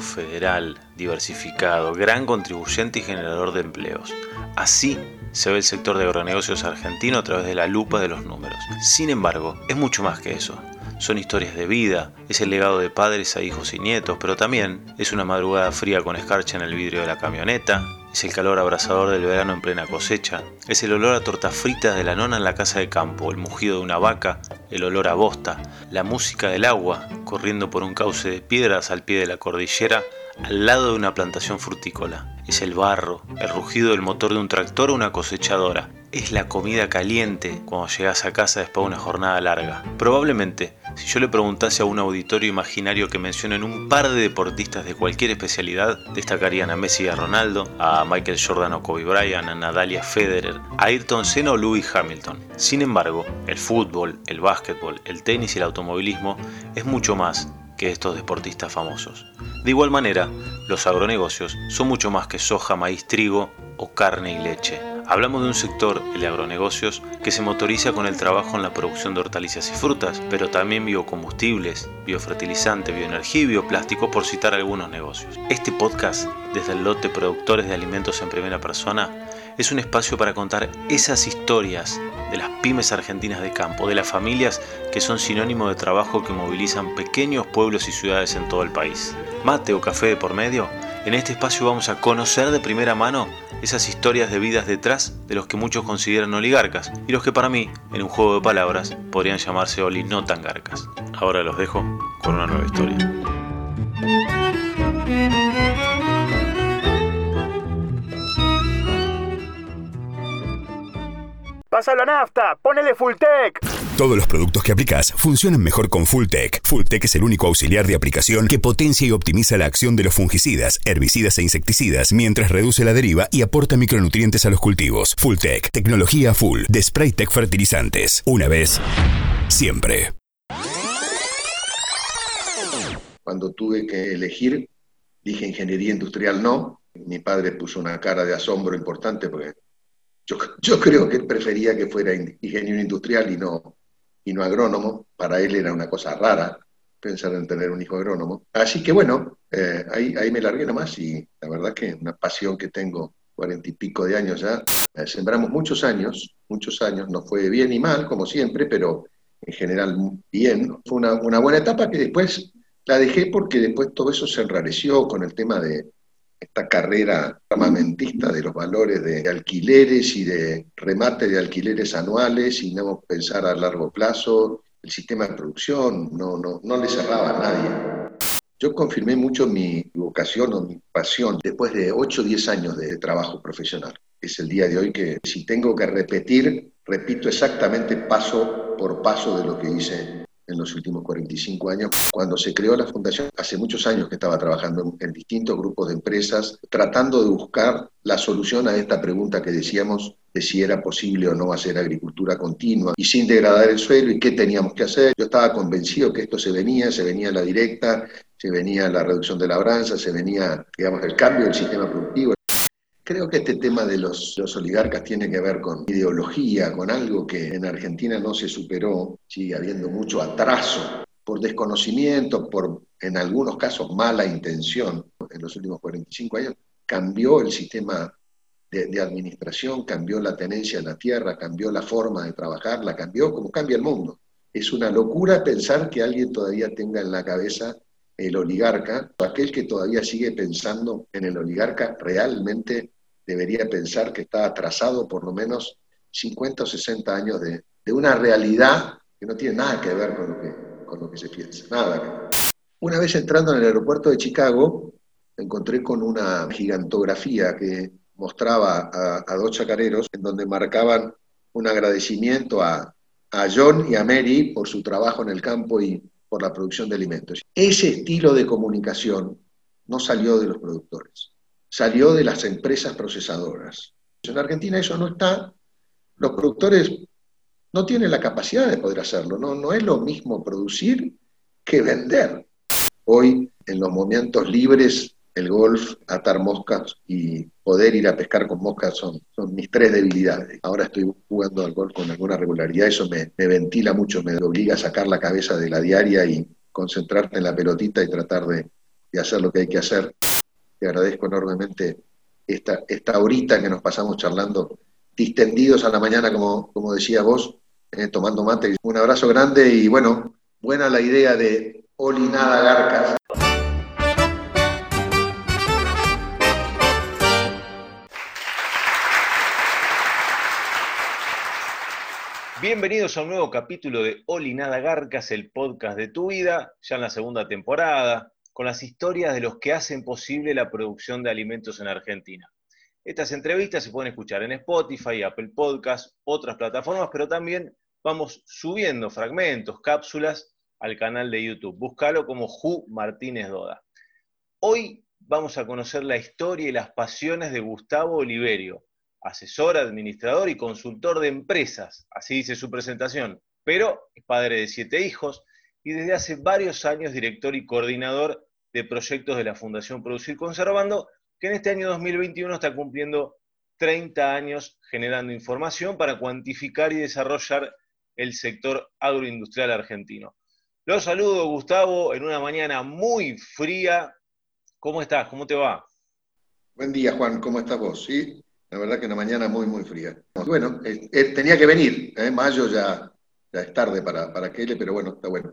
federal, diversificado, gran contribuyente y generador de empleos. Así se ve el sector de agronegocios argentino a través de la lupa de los números. Sin embargo, es mucho más que eso. Son historias de vida, es el legado de padres a hijos y nietos, pero también es una madrugada fría con escarcha en el vidrio de la camioneta, es el calor abrasador del verano en plena cosecha, es el olor a tortas fritas de la nona en la casa de campo, el mugido de una vaca, el olor a bosta, la música del agua corriendo por un cauce de piedras al pie de la cordillera al lado de una plantación frutícola. Es el barro, el rugido del motor de un tractor o una cosechadora. Es la comida caliente cuando llegas a casa después de una jornada larga. Probablemente, si yo le preguntase a un auditorio imaginario que mencionen un par de deportistas de cualquier especialidad, destacarían a Messi y a Ronaldo, a Michael Jordan o Kobe Bryant, a Nadalia Federer, a Ayrton Senna o Lewis Hamilton. Sin embargo, el fútbol, el básquetbol, el tenis y el automovilismo es mucho más que estos deportistas famosos. De igual manera, los agronegocios son mucho más que soja, maíz, trigo o carne y leche. Hablamos de un sector, el agronegocios, que se motoriza con el trabajo en la producción de hortalizas y frutas, pero también biocombustibles, biofertilizante, bioenergía y bioplástico, por citar algunos negocios. Este podcast, desde el lote Productores de Alimentos en Primera Persona, es un espacio para contar esas historias de las pymes argentinas de campo, de las familias que son sinónimo de trabajo que movilizan pequeños pueblos y ciudades en todo el país. Mate o café de por medio, en este espacio vamos a conocer de primera mano esas historias de vidas detrás de los que muchos consideran oligarcas y los que para mí, en un juego de palabras, podrían llamarse oli no tan garcas. Ahora los dejo con una nueva historia. Pasa la nafta, ponele Fulltech. Todos los productos que aplicas funcionan mejor con Fulltech. Fulltech es el único auxiliar de aplicación que potencia y optimiza la acción de los fungicidas, herbicidas e insecticidas mientras reduce la deriva y aporta micronutrientes a los cultivos. Fulltech, tecnología full de Spraytech Fertilizantes. Una vez, siempre. Cuando tuve que elegir, dije ingeniería industrial no. Mi padre puso una cara de asombro importante porque yo, creo que él prefería que fuera ingeniero industrial y no, y no agrónomo. Para él era una cosa rara pensar en tener un hijo agrónomo. Así que bueno, eh, ahí, ahí me largué nomás y la verdad que una pasión que tengo cuarenta y pico de años ya. Eh, sembramos muchos años, muchos años, no fue bien ni mal, como siempre, pero en general bien. Fue una, una buena etapa que después la dejé porque después todo eso se enrareció con el tema de, esta carrera armamentista de los valores de alquileres y de remate de alquileres anuales y no pensar a largo plazo, el sistema de producción, no, no, no le cerraba a nadie. Yo confirmé mucho mi vocación o mi pasión después de 8 o 10 años de trabajo profesional. Es el día de hoy que si tengo que repetir, repito exactamente paso por paso de lo que hice en los últimos 45 años. Cuando se creó la fundación, hace muchos años que estaba trabajando en, distintos grupos de empresas, tratando de buscar la solución a esta pregunta que decíamos de si era posible o no hacer agricultura continua y sin degradar el suelo y qué teníamos que hacer. Yo estaba convencido que esto se venía, se venía la directa, se venía la reducción de labranza, se venía, digamos, el cambio del sistema productivo. Creo que este tema de los, oligarcas tiene que ver con ideología, con algo que en Argentina no se superó, sigue habiendo mucho atraso por desconocimiento, por en algunos casos mala intención. En los últimos 45 años cambió el sistema de, de administración, cambió la tenencia de la tierra, cambió la forma de trabajar, la cambió como cambia el mundo. Es una locura pensar que alguien todavía tenga en la cabeza el oligarca, aquel que todavía sigue pensando en el oligarca realmente debería pensar que está atrasado por lo menos 50 o 60 años de, una realidad que no tiene nada que ver con lo que, con lo que se piensa, nada Una vez entrando en el aeropuerto de Chicago, me encontré con una gigantografía que mostraba a, dos chacareros en donde marcaban un agradecimiento a, a John y a Mary por su trabajo en el campo y por la producción de alimentos. Ese estilo de comunicación no salió de los productores, salió de las empresas procesadoras. En Argentina eso no está. Los productores no tienen la capacidad de poder hacerlo. No, no es lo mismo producir que vender. Hoy, en los momentos libres, el golf, atar moscas y poder ir a pescar con moscas son, mis tres debilidades. Ahora estoy jugando al golf con alguna regularidad, eso me, ventila mucho, me obliga a sacar la cabeza de la diaria y concentrarte en la pelotita y tratar de, hacer lo que hay que hacer. Te agradezco enormemente esta, esta horita que nos pasamos charlando, distendidos a la mañana, como, como decía vos, eh, tomando mate. Un abrazo grande y bueno, buena la idea de Olinada Garcas. Bienvenidos a un nuevo capítulo de Olinada Garcas, el podcast de tu vida, ya en la segunda temporada, con las historias de los que hacen posible la producción de alimentos en Argentina. Estas entrevistas se pueden escuchar en Spotify, Apple Podcasts, otras plataformas, pero también vamos subiendo fragmentos, cápsulas al canal de YouTube. Búscalo como Ju Martínez Doda. Hoy vamos a conocer la historia y las pasiones de Gustavo Oliverio, asesor, administrador y consultor de empresas, así dice su presentación, pero es padre de siete hijos y desde hace varios años director y coordinador de proyectos de la Fundación Producir Conservando, que en este año 2021 está cumpliendo 30 años generando información para cuantificar y desarrollar el sector agroindustrial argentino. Los saludo, Gustavo, en una mañana muy fría. ¿Cómo estás? ¿Cómo te va? Buen día, Juan. ¿Cómo estás vos? Sí, la verdad que una mañana muy, muy fría. Bueno, eh, eh, tenía que venir. ¿eh? Mayo ya, ya es tarde para, para Kele, pero bueno, está bueno.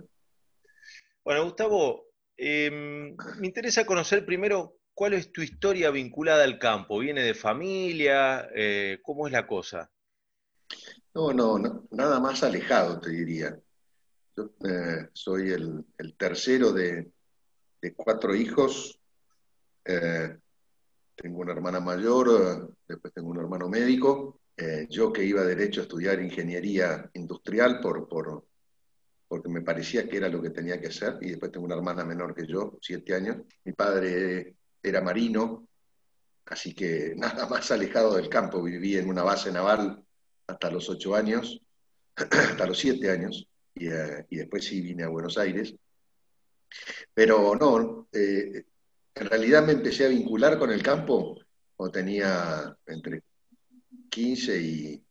Bueno, Gustavo, em, me interesa conocer primero cuál es tu historia vinculada al campo. ¿Viene de familia? ¿Cómo es la cosa? No, no, nada más alejado, te diría. Yo soy el, tercero de, cuatro hijos. Tengo una hermana mayor, después tengo un hermano médico. Eh, yo que iba derecho a estudiar ingeniería industrial por, por, porque me parecía que era lo que tenía que hacer. Y después tengo una hermana menor que yo, siete años. Mi padre era marino, así que nada más alejado del campo. Viví en una base naval hasta los ocho años, hasta los siete años, eh, y, después sí vine a Buenos Aires. Pero no, eh, en realidad me empecé a vincular con el campo cuando tenía entre 15 y,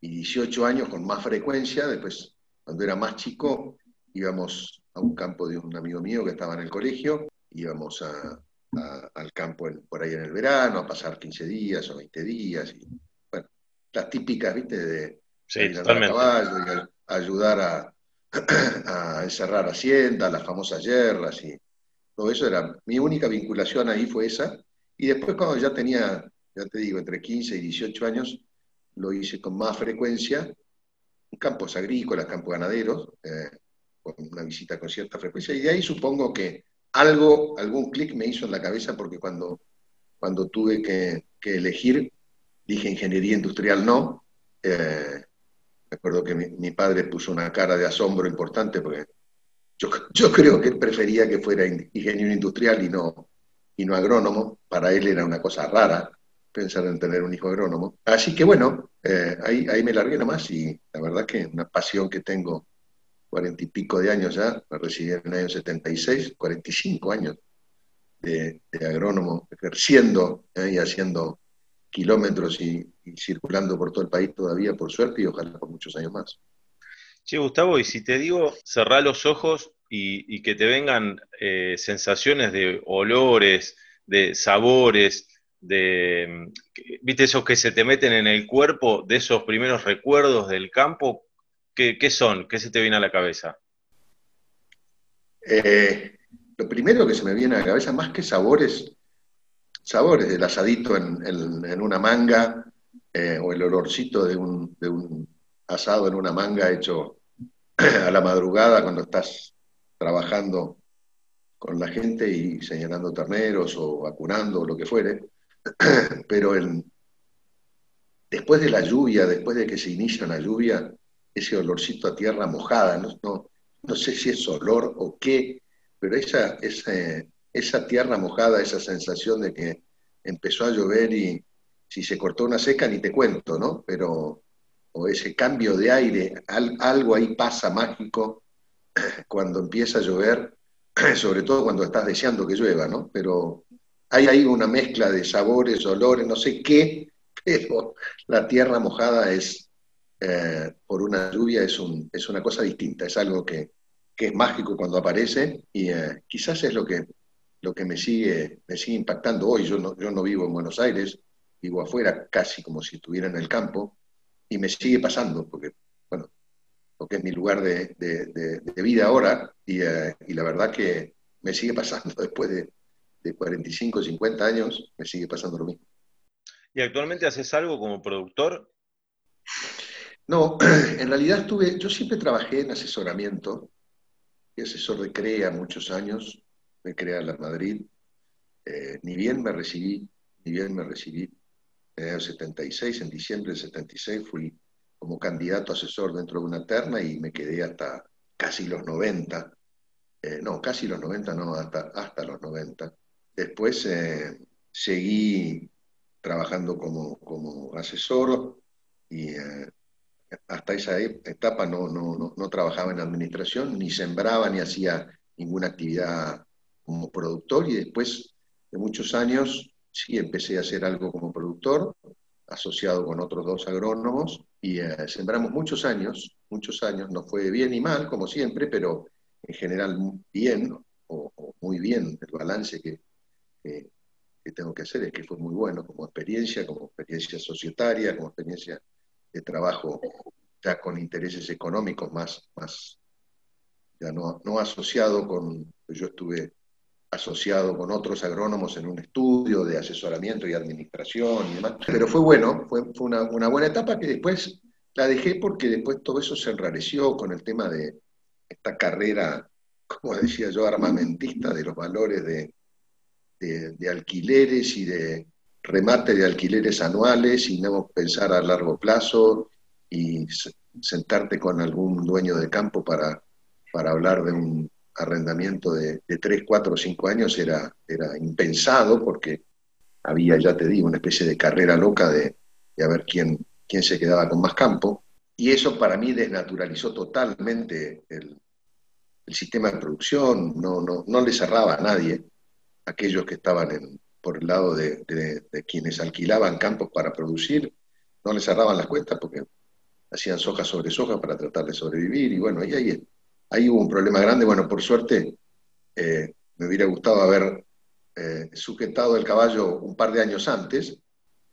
18 años con más frecuencia. Después, cuando era más chico, íbamos a un campo de un amigo mío que estaba en el colegio, íbamos al campo por ahí en el verano, a pasar 15 días o 20 días. Y, las típicas, ¿viste? De, sí, caballo y ayudar a, a encerrar haciendas, las famosas yerras y todo eso era. Mi única vinculación ahí fue esa. Y después, cuando ya tenía, ya te digo, entre 15 y 18 años, lo hice con más frecuencia en campos agrícolas, campos ganaderos, eh, con una visita con cierta frecuencia. Y de ahí supongo que algo, algún clic me hizo en la cabeza porque cuando, cuando tuve que, que elegir, dije ingeniería industrial no. Eh, recuerdo que mi, padre puso una cara de asombro importante porque yo, yo, creo que él prefería que fuera ingeniero industrial y no, y no agrónomo. Para él era una cosa rara pensar en tener un hijo agrónomo. Así que bueno, eh, ahí, ahí me largué nomás y la verdad que una pasión que tengo cuarenta y pico de años ya, me recibí en el año 76, 45 años de, de agrónomo, ejerciendo eh, y haciendo kilómetros y, circulando por todo el país todavía, por suerte, y ojalá por muchos años más. Sí, Gustavo, y si te digo, cerrá los ojos y, que te vengan eh, sensaciones de olores, de sabores, de, viste, esos que se te meten en el cuerpo, de esos primeros recuerdos del campo, ¿qué, son? ¿Qué se te viene a la cabeza? Eh, lo primero que se me viene a la cabeza, más que sabores, sabores, el asadito en, una manga eh, o el olorcito de un, asado en una manga hecho a la madrugada cuando estás trabajando con la gente y señalando terneros o vacunando o lo que fuere. Pero después de la lluvia, después de que se inicia la lluvia, ese olorcito a tierra mojada, no, no, sé si es olor o qué, pero esa, esa, esa tierra mojada, esa sensación de que empezó a llover y si se cortó una seca ni te cuento, ¿no? Pero, o ese cambio de aire, algo ahí pasa mágico cuando empieza a llover, sobre todo cuando estás deseando que llueva, ¿no? Pero hay ahí una mezcla de sabores, olores, no sé qué, pero la tierra mojada es, eh, por una lluvia, es, un, es una cosa distinta, es algo que, es mágico cuando aparece y eh, quizás es lo que me sigue, impactando hoy. Yo no vivo en Buenos Aires, vivo afuera, casi como si estuviera en el campo, y me sigue pasando, porque, bueno, porque es mi lugar de, vida ahora, eh, y, la verdad que me sigue pasando después de, de 45, 50 años, me sigue pasando lo mismo. ¿Y actualmente haces algo como productor? No, en realidad estuve, yo siempre trabajé en asesoramiento, fui asesor de CREA muchos años, de CREA en la Madrid. Eh, ni bien me recibí, ni bien me recibí en el 76, en diciembre del 76 fui como candidato asesor dentro de una terna y me quedé hasta casi los 90. Eh, no, casi los 90, no, hasta, hasta los 90. Después eh, seguí trabajando como, como asesor y hasta esa e, etapa no, no, no, trabajaba en administración, ni sembraba, ni hacía ninguna actividad como productor y después de muchos años sí empecé a hacer algo como productor, asociado con otros dos agrónomos y eh, sembramos muchos años, muchos años, no fue bien y mal como siempre, pero en general bien o, muy bien. El balance que, que tengo que hacer es que fue muy bueno como experiencia, como experiencia societaria, como experiencia de trabajo ya con intereses económicos más, más ya no, no asociado con, yo estuve asociado con otros agrónomos en un estudio de asesoramiento y administración y demás, pero fue bueno, fue, una, buena etapa que después la dejé porque después todo eso se enrareció con el tema de esta carrera, como decía yo, armamentista de los valores de, alquileres y de, remate de alquileres anuales y no pensar a largo plazo y sentarte con algún dueño de campo para hablar de un arrendamiento de, de 3, 4 o 5 años era, era impensado porque había, ya te digo, una especie de carrera loca de, de a ver quién, quién se quedaba con más campo. Y eso para mí desnaturalizó totalmente el, el sistema de producción, no, no, no le cerraba a nadie, aquellos que estaban en, por el lado de, quienes alquilaban campos para producir, no les cerraban las cuentas porque hacían soja sobre soja para tratar de sobrevivir y bueno, ahí, ahí, ahí hubo un problema grande. Bueno, por suerte eh, me hubiera gustado haber eh, sujetado el caballo un par de años antes,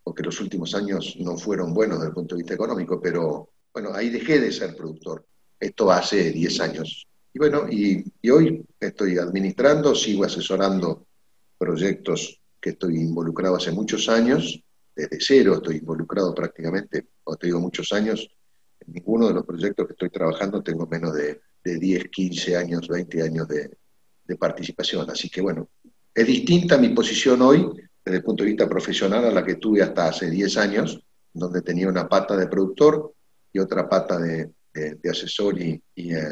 porque los últimos años no fueron buenos desde el punto de vista económico, pero bueno, ahí dejé de ser productor. Esto hace 10 años. Y bueno, y, y hoy estoy administrando, sigo asesorando proyectos que estoy involucrado hace muchos años, desde cero estoy involucrado prácticamente, o te digo muchos años, en ninguno de los proyectos que estoy trabajando tengo menos de, 10, 15 años, 20 años de, participación. Así que bueno, es distinta mi posición hoy desde el punto de vista profesional a la que tuve hasta hace 10 años, donde tenía una pata de productor y otra pata de, asesor y, eh,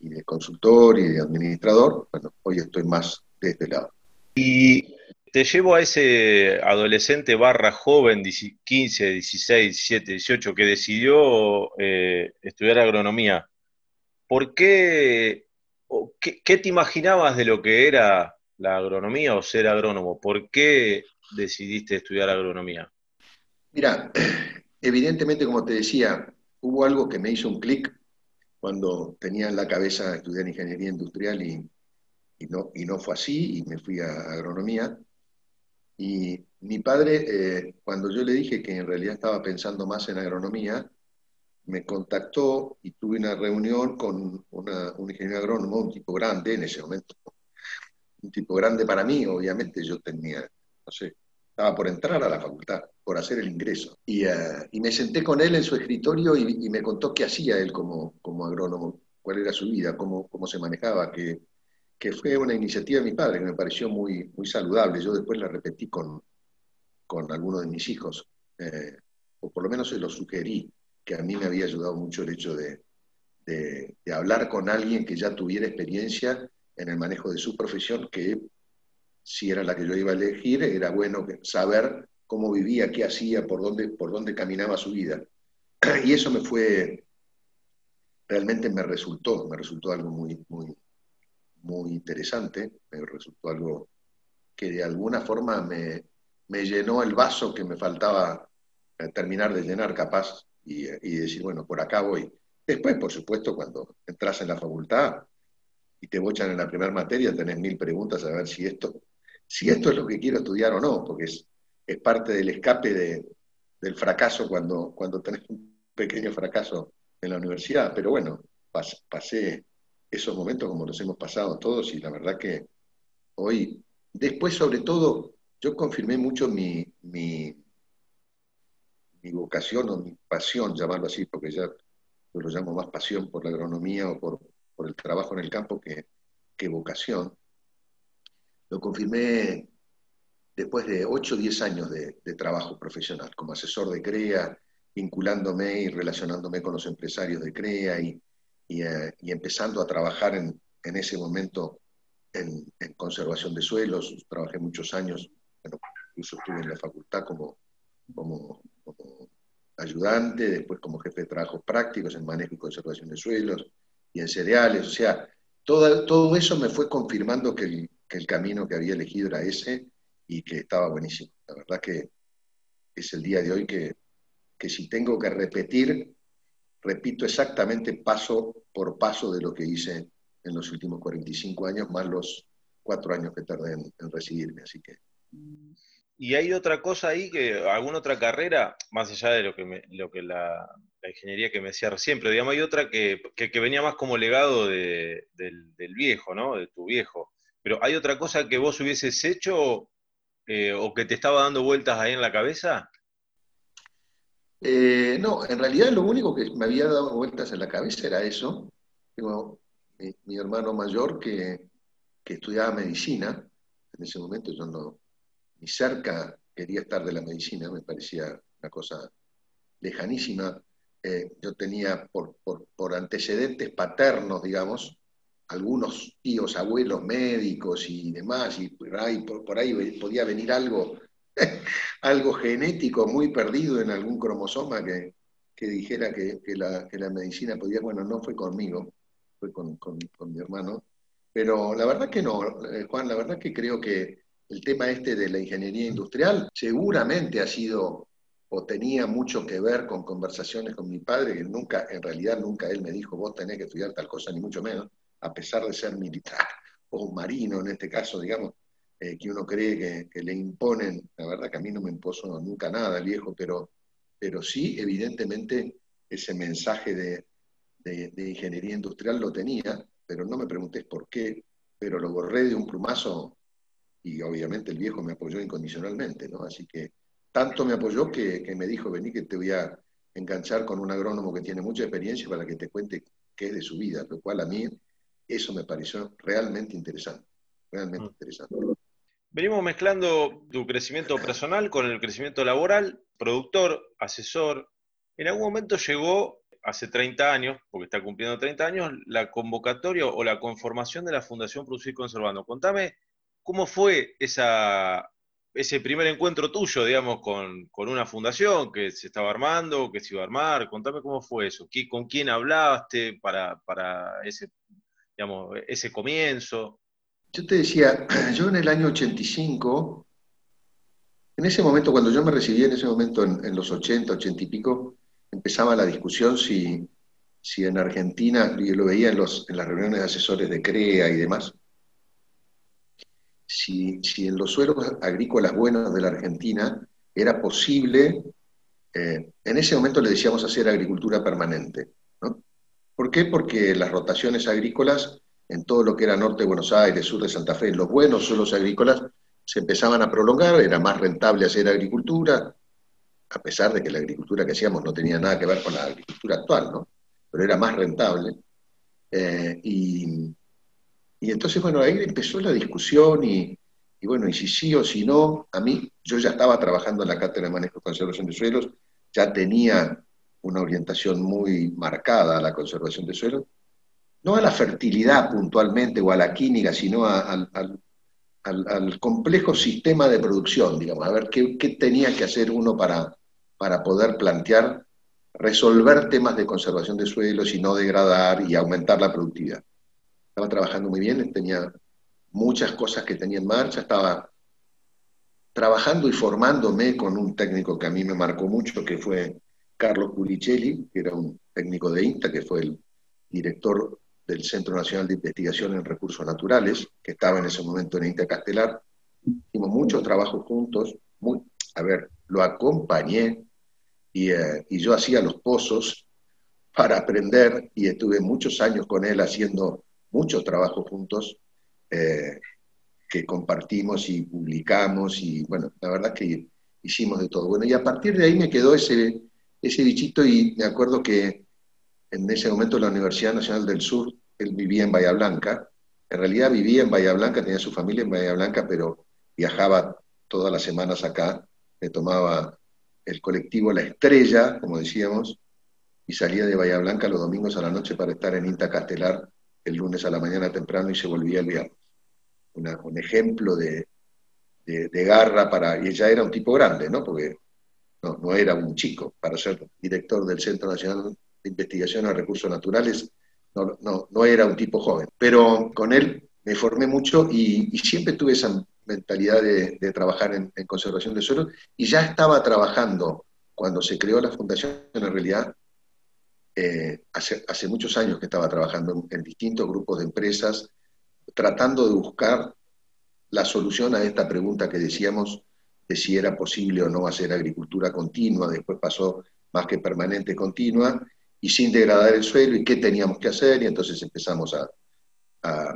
y, de consultor y de administrador. Bueno, hoy estoy más de este lado. Y te llevo a ese adolescente barra joven, 15, 16, 17, 18, que decidió eh, estudiar agronomía. ¿Por qué, qué, te imaginabas de lo que era la agronomía o ser agrónomo? ¿Por qué decidiste estudiar agronomía? Mira, evidentemente, como te decía, hubo algo que me hizo un clic cuando tenía en la cabeza estudiar ingeniería industrial y, no, y no fue así y me fui a agronomía. Y mi padre, eh, cuando yo le dije que en realidad estaba pensando más en agronomía, me contactó y tuve una reunión con un ingeniero agrónomo, un tipo grande en ese momento. Un tipo grande para mí, obviamente, yo tenía, no sé, estaba por entrar a la facultad, por hacer el ingreso. Y, eh, y me senté con él en su escritorio y, me contó qué hacía él como, como agrónomo, cuál era su vida, cómo, cómo se manejaba, qué, que fue una iniciativa de mi padre que me pareció muy, muy saludable. Yo después la repetí con, con algunos de mis hijos, eh, o por lo menos se lo sugerí, que a mí me había ayudado mucho el hecho de, hablar con alguien que ya tuviera experiencia en el manejo de su profesión, que si era la que yo iba a elegir, era bueno saber cómo vivía, qué hacía, por dónde, por dónde caminaba su vida. Y eso me fue, realmente me resultó, me resultó algo muy, muy, muy interesante, me resultó algo que de alguna forma me, llenó el vaso que me faltaba eh, terminar de llenar capaz y, decir, bueno, por acá voy. Después, por supuesto, cuando entras en la facultad y te bochan en la primera materia, tenés mil preguntas a ver si esto si esto es lo que quiero estudiar o no, porque es, es parte del escape del fracaso cuando, cuando tenés un pequeño fracaso en la universidad. Pero bueno, pasé esos momentos como los hemos pasado todos y la verdad que hoy, después sobre todo, yo confirmé mucho mi, mi, mi vocación o mi pasión, llamarlo así, porque ya yo lo llamo más pasión por la agronomía o por, por el trabajo en el campo que, que vocación. Lo confirmé después de 8 o 10 años de, trabajo profesional, como asesor de CREA, vinculándome y relacionándome con los empresarios de CREA y, eh, empezando a trabajar en, ese momento en, conservación de suelos. Trabajé muchos años, incluso estuve en la facultad como, como, ayudante, después como jefe de trabajos prácticos en manejo y conservación de suelos y en cereales. O sea, todo, todo eso me fue confirmando que el, que el camino que había elegido era ese y que estaba buenísimo. La verdad que es el día de hoy que, que si tengo que repetir, repito exactamente paso por paso de lo que hice en los últimos 45 años, más los cuatro años que tardé en, recibirme. Así que. Y hay otra cosa ahí, que alguna otra carrera, más allá de lo que, lo que la, ingeniería que me decía recién, pero digamos, hay otra que, que, venía más como legado del, viejo, ¿no? De tu viejo. Pero ¿hay otra cosa que vos hubieses hecho eh, o que te estaba dando vueltas ahí en la cabeza? Eh, no, en realidad lo único que me había dado vueltas en la cabeza era eso. Tengo mi, hermano mayor que, estudiaba medicina. En ese momento yo no, ni cerca quería estar de la medicina, me parecía una cosa lejanísima. Eh, yo tenía por, antecedentes paternos, digamos, algunos tíos, abuelos médicos y demás, y por ahí, podía venir algo, algo genético muy perdido en algún cromosoma que, dijera que, la, medicina podía, bueno, no fue conmigo, fue con, mi hermano, pero la verdad que no, eh, Juan, la verdad que creo que el tema este de la ingeniería industrial seguramente ha sido o tenía mucho que ver con conversaciones con mi padre, que nunca, en realidad nunca él me dijo, vos tenés que estudiar tal cosa, ni mucho menos, a pesar de ser militar o marino en este caso, digamos, eh, que uno cree que, le imponen, la verdad que a mí no me impuso nunca nada, viejo, pero, pero sí, evidentemente, ese mensaje de, ingeniería industrial lo tenía, pero no me preguntes por qué, pero lo borré de un plumazo y obviamente el viejo me apoyó incondicionalmente, ¿no? Así que tanto me apoyó que, que me dijo, vení que te voy a enganchar con un agrónomo que tiene mucha experiencia para que te cuente qué es de su vida, lo cual a mí eso me pareció realmente interesante, realmente mm. interesante. Venimos mezclando tu crecimiento personal con el crecimiento laboral, productor, asesor. En algún momento llegó, hace 30 años, porque está cumpliendo 30 años, la convocatoria o la conformación de la Fundación Producir Conservando. Contame cómo fue ese primer encuentro tuyo, digamos, con, una fundación que se estaba armando, que se iba a armar. Contame cómo fue eso, con quién hablaste para, para ese comienzo? Yo te decía, yo en el año 85, en ese momento, cuando yo me recibí, en ese momento, en, los 80, 80 y pico, empezaba la discusión si, en Argentina, yo lo veía en las reuniones de asesores de CREA y demás, si, en los suelos agrícolas buenos de la Argentina era posible, eh, en ese momento le decíamos hacer agricultura permanente. ¿Por qué? Porque las rotaciones agrícolas en todo lo que era norte de Buenos Aires, sur de Santa Fe, los buenos suelos agrícolas se empezaban a prolongar, era más rentable hacer agricultura, a pesar de que la agricultura que hacíamos no tenía nada que ver con la agricultura actual, ¿no? Pero era más rentable. Eh, y, entonces, bueno, ahí empezó la discusión y, y, bueno, y si sí o si no, a mí, yo ya estaba trabajando en la Cátedra de Manejo y Conservación de Suelos, ya tenía una orientación muy marcada a la conservación de suelo, no a la fertilidad puntualmente o a la química, sino al, complejo sistema de producción, digamos, a ver qué, tenía que hacer uno para, para poder plantear, resolver temas de conservación de suelos y no degradar y aumentar la productividad. Estaba trabajando muy bien, tenía muchas cosas que tenía en marcha, estaba trabajando y formándome con un técnico que a mí me marcó mucho, que fue Carlos Pulicelli, que era un técnico de INTA, que fue el director del Centro Nacional de Investigación en Recursos Naturales, que estaba en ese momento en INTA Castelar, hicimos muchos trabajos juntos, muy, a ver, lo acompañé y, eh, y yo hacía los pozos para aprender y estuve muchos años con él haciendo muchos trabajos juntos eh, que compartimos y publicamos y bueno, la verdad que hicimos de todo. Bueno, y a partir de ahí me quedó ese, ese bichito y me acuerdo que en ese momento la Universidad Nacional del Sur, él vivía en Bahía Blanca, en realidad vivía en Bahía Blanca, tenía su familia en Bahía Blanca, pero viajaba todas las semanas acá, le tomaba el colectivo La Estrella, como decíamos, y salía de Bahía Blanca los domingos a la noche para estar en Inta Castelar el lunes a la mañana temprano y se volvía el viernes. un ejemplo de, de, garra para... Y ella era un tipo grande, ¿no? Porque no, no era un chico para ser director del Centro Nacional de Investigación a Recursos Naturales, no, no, no era un tipo joven. Pero con él me formé mucho y, siempre tuve esa mentalidad de, trabajar en, conservación de suelos y ya estaba trabajando cuando se creó la fundación, en realidad, eh, hace, muchos años que estaba trabajando en, distintos grupos de empresas, tratando de buscar la solución a esta pregunta que decíamos de si era posible o no hacer agricultura continua, después pasó más que permanente continua, y sin degradar el suelo, y qué teníamos que hacer, y entonces empezamos a, a,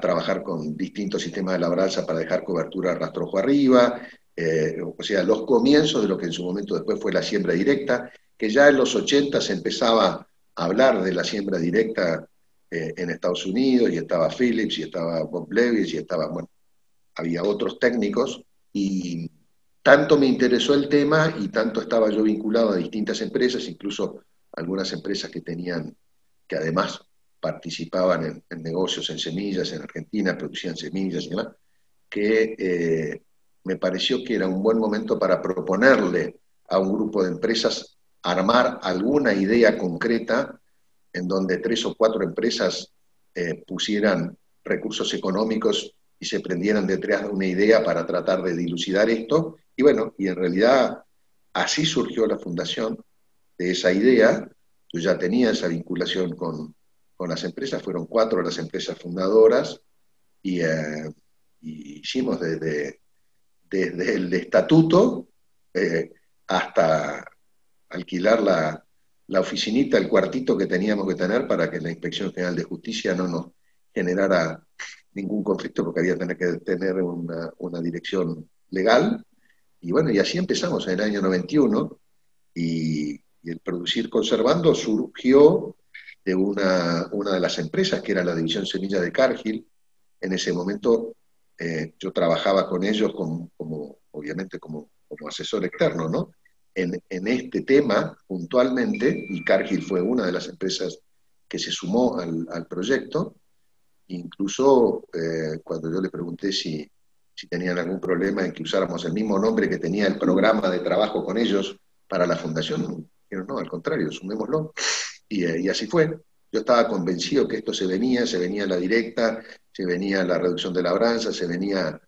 trabajar con distintos sistemas de labranza para dejar cobertura rastrojo arriba, eh, o sea, los comienzos de lo que en su momento después fue la siembra directa, que ya en los 80 se empezaba a hablar de la siembra directa eh, en Estados Unidos, y estaba Phillips, y estaba Bob Levis, y estaba, bueno, había otros técnicos, y tanto me interesó el tema y tanto estaba yo vinculado a distintas empresas, incluso algunas empresas que tenían, que además participaban en, negocios en semillas en Argentina, producían semillas y demás, que eh, me pareció que era un buen momento para proponerle a un grupo de empresas armar alguna idea concreta en donde tres o cuatro empresas eh, pusieran recursos económicos y se prendieran detrás de una idea para tratar de dilucidar esto. Y bueno, y en realidad así surgió la fundación de esa idea. Yo ya tenía esa vinculación con, las empresas, fueron cuatro las empresas fundadoras y, eh, hicimos desde, desde el estatuto eh, hasta alquilar la, la oficinita, el cuartito que teníamos que tener para que la Inspección General de Justicia no nos generara ningún conflicto porque había que tener una, dirección legal. Y bueno, y así empezamos en el año 91 y, el producir conservando surgió de una, una, de las empresas que era la División Semilla de Cargill. En ese momento eh, yo trabajaba con ellos como, como obviamente como, como asesor externo, ¿no? En, este tema puntualmente, y Cargill fue una de las empresas que se sumó al, proyecto, incluso eh, cuando yo le pregunté si, tenían algún problema en que usáramos el mismo nombre que tenía el programa de trabajo con ellos para la fundación, dijeron, no, al contrario, sumémoslo. Y, eh, y, así fue. Yo estaba convencido que esto se venía, se venía la directa, se venía la reducción de labranza, se venía,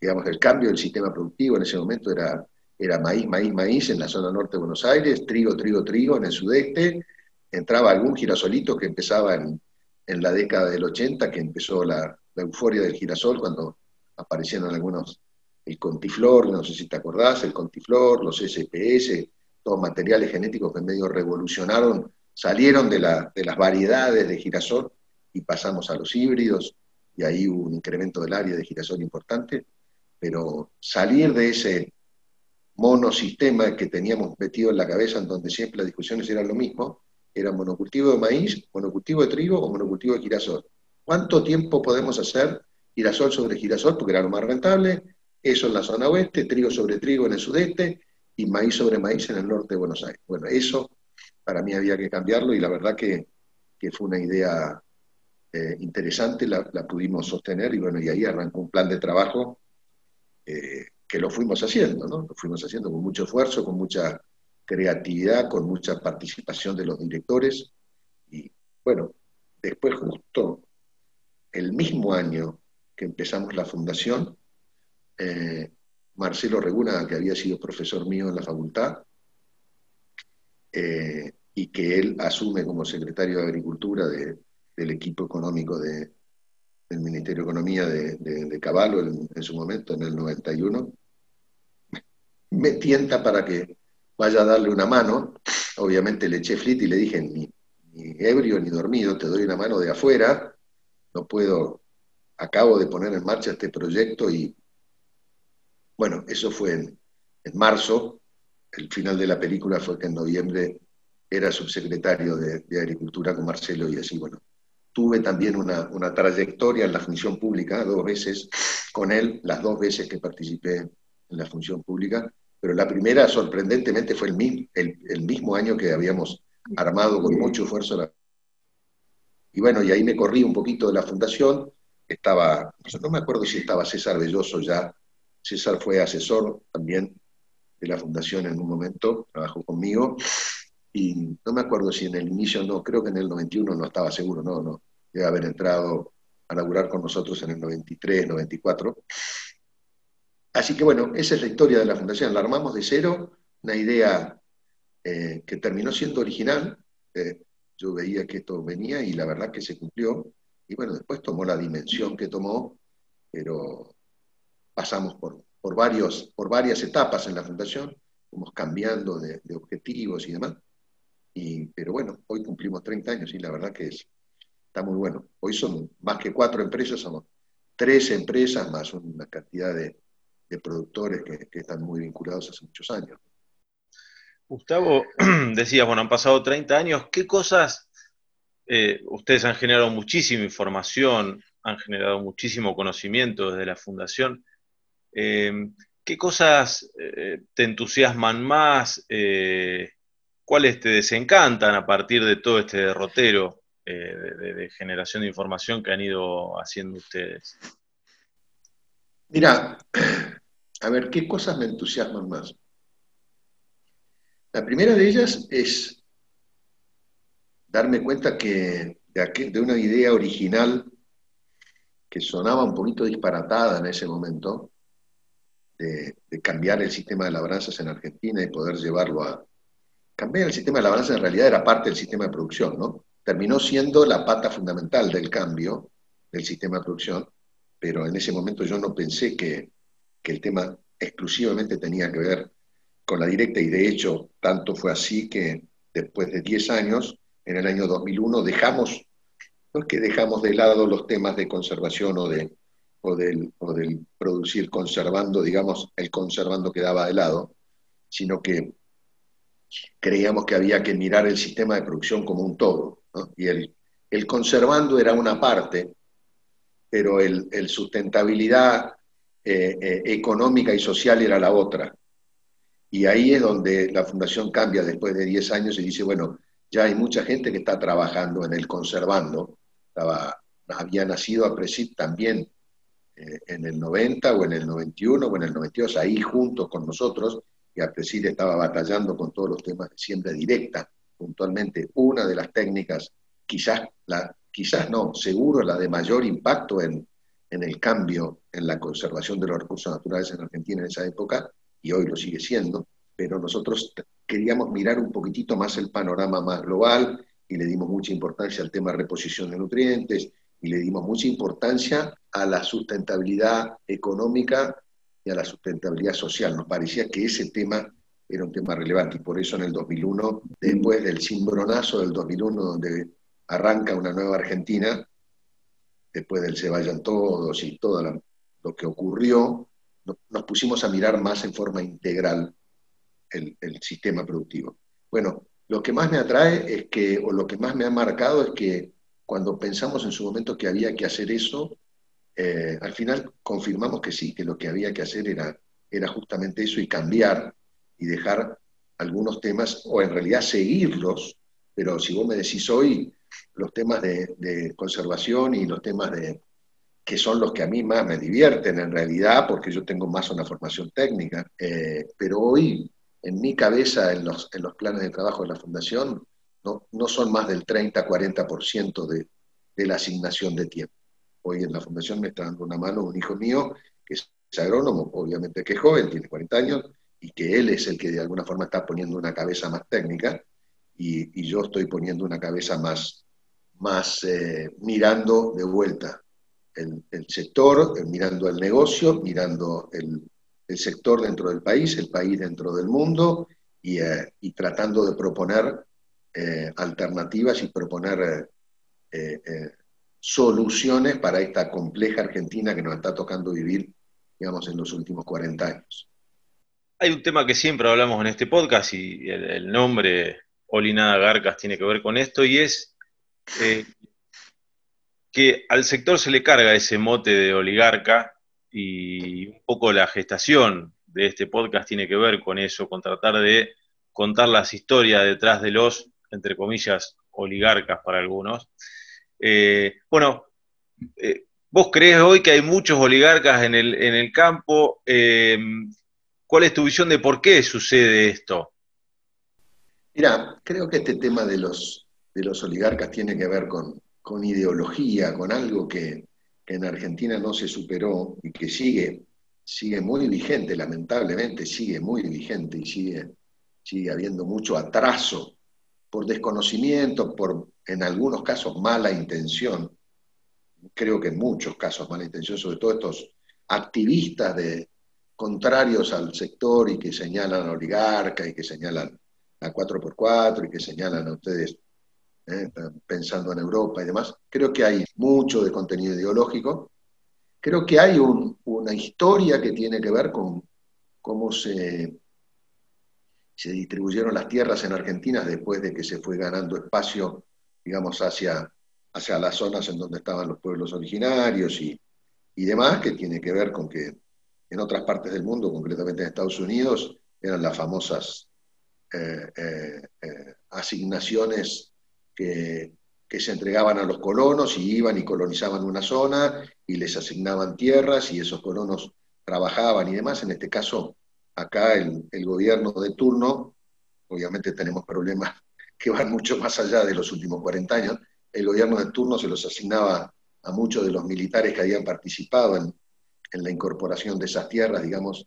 digamos, el cambio del sistema productivo. En ese momento era era maíz, maíz, maíz en la zona norte de Buenos Aires, trigo, trigo, trigo en el sudeste, entraba algún girasolito que empezaba en, la década del 80, que empezó la, euforia del girasol cuando aparecieron algunos, el contiflor, no sé si te acordás, el contiflor, los SPS, todos materiales genéticos que medio revolucionaron, salieron de, de las variedades de girasol y pasamos a los híbridos, y ahí hubo un incremento del área de girasol importante, pero salir de ese monosistema que teníamos metido en la cabeza, en donde siempre las discusiones eran lo mismo, era monocultivo de maíz, monocultivo de trigo o monocultivo de girasol. ¿Cuánto tiempo podemos hacer girasol sobre girasol? Porque era lo más rentable, eso en la zona oeste, trigo sobre trigo en el sudeste y maíz sobre maíz en el norte de Buenos Aires. Bueno, eso para mí había que cambiarlo y la verdad que, fue una idea eh, interesante, la, pudimos sostener y bueno, y ahí arrancó un plan de trabajo eh, que lo fuimos haciendo, ¿no? Lo fuimos haciendo con mucho esfuerzo, con mucha creatividad, con mucha participación de los directores. Y bueno, después justo el mismo año que empezamos la fundación, eh, Marcelo Reguna, que había sido profesor mío en la facultad, eh, y que él asume como secretario de Agricultura del equipo económico de, del Ministerio de Economía de, Caballo en, su momento, en el 91, me tienta para que vaya a darle una mano. Obviamente le eché flit y le dije, ni, ebrio ni dormido, te doy una mano de afuera, no puedo, acabo de poner en marcha este proyecto y, bueno, eso fue en, en marzo, el final de la película fue que en noviembre era subsecretario de, de Agricultura con Marcelo y así, bueno, Tuve también una, trayectoria en la función pública, dos veces con él, las dos veces que participé en la función pública, pero la primera, sorprendentemente, fue el, el, mismo año que habíamos armado con mucho esfuerzo. Y bueno, y ahí me corrí un poquito de la fundación, estaba, no me acuerdo si estaba César Belloso ya, César fue asesor también de la fundación en un momento, trabajó conmigo, y no me acuerdo si en el inicio, no, creo que en el 91 no estaba seguro, no, no, debe haber entrado a laburar con nosotros en el 93, 94. Así que bueno, esa es la historia de la fundación, la armamos de cero, una idea eh, que terminó siendo original, eh, yo veía que esto venía y la verdad que se cumplió, y bueno, después tomó la dimensión que tomó, pero pasamos por, por, varios, por varias etapas en la fundación, fuimos cambiando de objetivos y demás, pero bueno, hoy cumplimos 30 años y la verdad que es, está muy bueno. Hoy son más que cuatro empresas, somos tres empresas más una cantidad de, productores que, están muy vinculados hace muchos años. Gustavo, decías, bueno, han pasado 30 años, ¿qué cosas, eh, ustedes han generado muchísima información, han generado muchísimo conocimiento desde la fundación, eh, ¿qué cosas eh, te entusiasman más? ¿Cuáles te desencantan a partir de todo este derrotero eh, de, generación de información que han ido haciendo ustedes? Mira, a ver, ¿qué cosas me entusiasman más? La primera de ellas es darme cuenta que de, una idea original que sonaba un poquito disparatada en ese momento, de, de, cambiar el sistema de labranzas en Argentina y poder llevarlo a, cambiar el sistema de la balanza en realidad era parte del sistema de producción, ¿no? Terminó siendo la pata fundamental del cambio del sistema de producción, pero en ese momento yo no pensé que, que el tema exclusivamente tenía que ver con la directa y de hecho tanto fue así que después de 10 años, en el año 2001, dejamos, no que dejamos de lado los temas de conservación o, de, o, del, o del producir conservando, digamos, el conservando quedaba de lado, sino que creíamos que había que mirar el sistema de producción como un todo. Y el, el, conservando era una parte, pero el, el sustentabilidad eh, eh, económica y social era la otra. Y ahí es donde la fundación cambia después de 10 años y dice, bueno, ya hay mucha gente que está trabajando en el conservando. Estaba, había nacido a Presid también eh, en el 90 o en el 91 o en el 92, ahí juntos con nosotros, y Artesil estaba batallando con todos los temas de siembra directa, puntualmente una de las técnicas, quizás, la, quizás no, seguro la de mayor impacto en, en el cambio en la conservación de los recursos naturales en Argentina en esa época, y hoy lo sigue siendo, pero nosotros queríamos mirar un poquitito más el panorama más global y le dimos mucha importancia al tema de reposición de nutrientes y le dimos mucha importancia a la sustentabilidad económica y a la sustentabilidad social. Nos parecía que ese tema era un tema relevante y por eso en el 2001, después del cimbronazo del 2001, donde arranca una nueva Argentina, después del se vayan todos y todo lo que ocurrió, nos pusimos a mirar más en forma integral el, sistema productivo. Bueno, lo que más me atrae es que, o lo que más me ha marcado es que cuando pensamos en su momento que había que hacer eso, eh, al final confirmamos que sí, que lo que había que hacer era, era justamente eso y cambiar y dejar algunos temas, o en realidad seguirlos, pero si vos me decís hoy, los temas de, conservación y los temas de que son los que a mí más me divierten en realidad, porque yo tengo más una formación técnica, eh, pero hoy en mi cabeza, en los, en los planes de trabajo de la Fundación, no, no son más del 30-40% de, de la asignación de tiempo. Hoy en la fundación me está dando una mano un hijo mío que es agrónomo, obviamente que es joven, tiene 40 años, y que él es el que de alguna forma está poniendo una cabeza más técnica, y, yo estoy poniendo una cabeza más, más eh, mirando de vuelta el, sector, eh, mirando el negocio, mirando el, sector dentro del país, el país dentro del mundo y, eh, tratando de proponer alternativas y proponer soluciones para esta compleja Argentina que nos está tocando vivir, digamos, en los últimos 40 años. Hay un tema que siempre hablamos en este podcast y el, nombre Olinada Garcas tiene que ver con esto y es que al sector se le carga ese mote de oligarca y un poco la gestación de este podcast tiene que ver con eso, con tratar de contar las historias detrás de los, entre comillas, oligarcas para algunos. Eh, bueno, eh, vos crees hoy que hay muchos oligarcas en el, en el campo. Eh, ¿Cuál es tu visión de por qué sucede esto? Mira, creo que este tema de los, de los oligarcas tiene que ver con, con ideología, con algo que, en Argentina no se superó y que sigue, sigue muy vigente, lamentablemente sigue muy vigente y sigue, sigue habiendo mucho atraso por desconocimiento, por en algunos casos mala intención, creo que en muchos casos mala intención, sobre todo estos activistas de, contrarios al sector y que señalan oligarca y que señalan a 4x4 y que señalan a ustedes ¿eh? pensando en Europa y demás. Creo que hay mucho de contenido ideológico. Creo que hay una historia que tiene que ver con cómo se, se distribuyeron las tierras en Argentina después de que se fue ganando espacio, digamos, hacia, hacia las zonas en donde estaban los pueblos originarios y, demás, que tiene que ver con que en otras partes del mundo, concretamente en Estados Unidos, eran las famosas eh, eh, asignaciones que, se entregaban a los colonos y iban y colonizaban una zona y les asignaban tierras y esos colonos trabajaban y demás. En este caso, acá el, gobierno de turno, obviamente tenemos problemas que van mucho más allá de los últimos 40 años, el gobierno de turno se los asignaba a muchos de los militares que habían participado en, en la incorporación de esas tierras, digamos,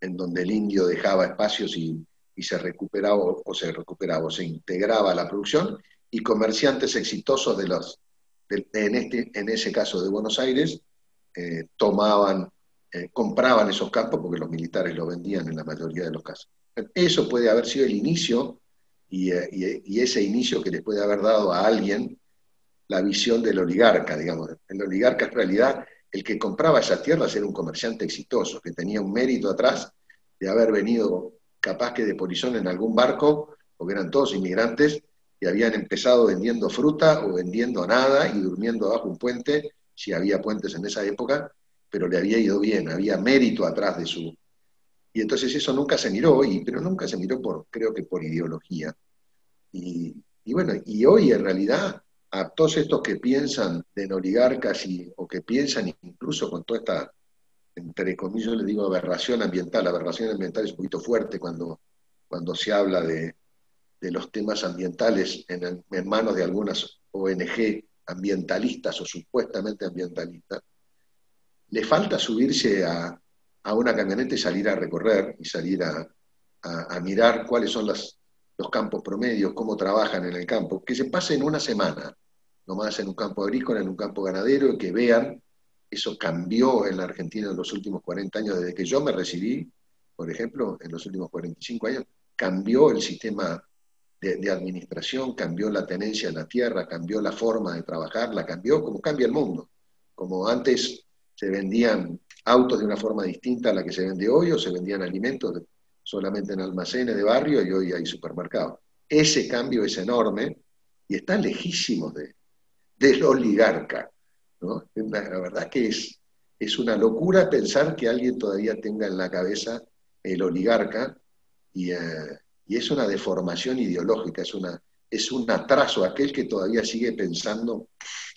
en donde el indio dejaba espacios y, y se recuperaba o se recuperaba o se integraba la producción, y comerciantes exitosos de los, en, este, en ese caso de Buenos Aires, eh, tomaban, eh, compraban esos campos porque los militares lo vendían en la mayoría de los casos. Eso puede haber sido el inicio y, eh, y, ese inicio que les puede haber dado a alguien la visión del oligarca, digamos. El oligarca en realidad el que compraba esas tierras era un comerciante exitoso, que tenía un mérito atrás de haber venido capaz que de polizón en algún barco, porque eran todos inmigrantes, y habían empezado vendiendo fruta o vendiendo nada y durmiendo bajo un puente, si había puentes en esa época, pero le había ido bien, había mérito atrás de su... Y entonces eso nunca se miró, y, pero nunca se miró por, creo que por ideología. Y, bueno, y hoy en realidad a todos estos que piensan de oligarcas y, o que piensan incluso con toda esta, entre comillas, le digo aberración ambiental, aberración ambiental es un poquito fuerte cuando, cuando se habla de, de los temas ambientales en, manos de algunas ONG ambientalistas o supuestamente ambientalistas, le falta subirse a, una camioneta y salir a recorrer y salir a, mirar cuáles son los campos promedios, cómo trabajan en el campo, que se pasen una semana nomás en un campo agrícola, en un campo ganadero, y que vean, eso cambió en la Argentina en los últimos 40 años, desde que yo me recibí, por ejemplo, en los últimos 45 años, cambió el sistema de, administración, cambió la tenencia en la tierra, cambió la forma de trabajar, la cambió como cambia el mundo. Como antes se vendían autos de una forma distinta a la que se vende hoy, o se vendían alimentos solamente en almacenes de barrio y hoy hay supermercados. Ese cambio es enorme y está lejísimo de, del oligarca. La, verdad que es, es una locura pensar que alguien todavía tenga en la cabeza el oligarca y, eh, y es una deformación ideológica, es, una, es un atraso. Aquel que todavía sigue pensando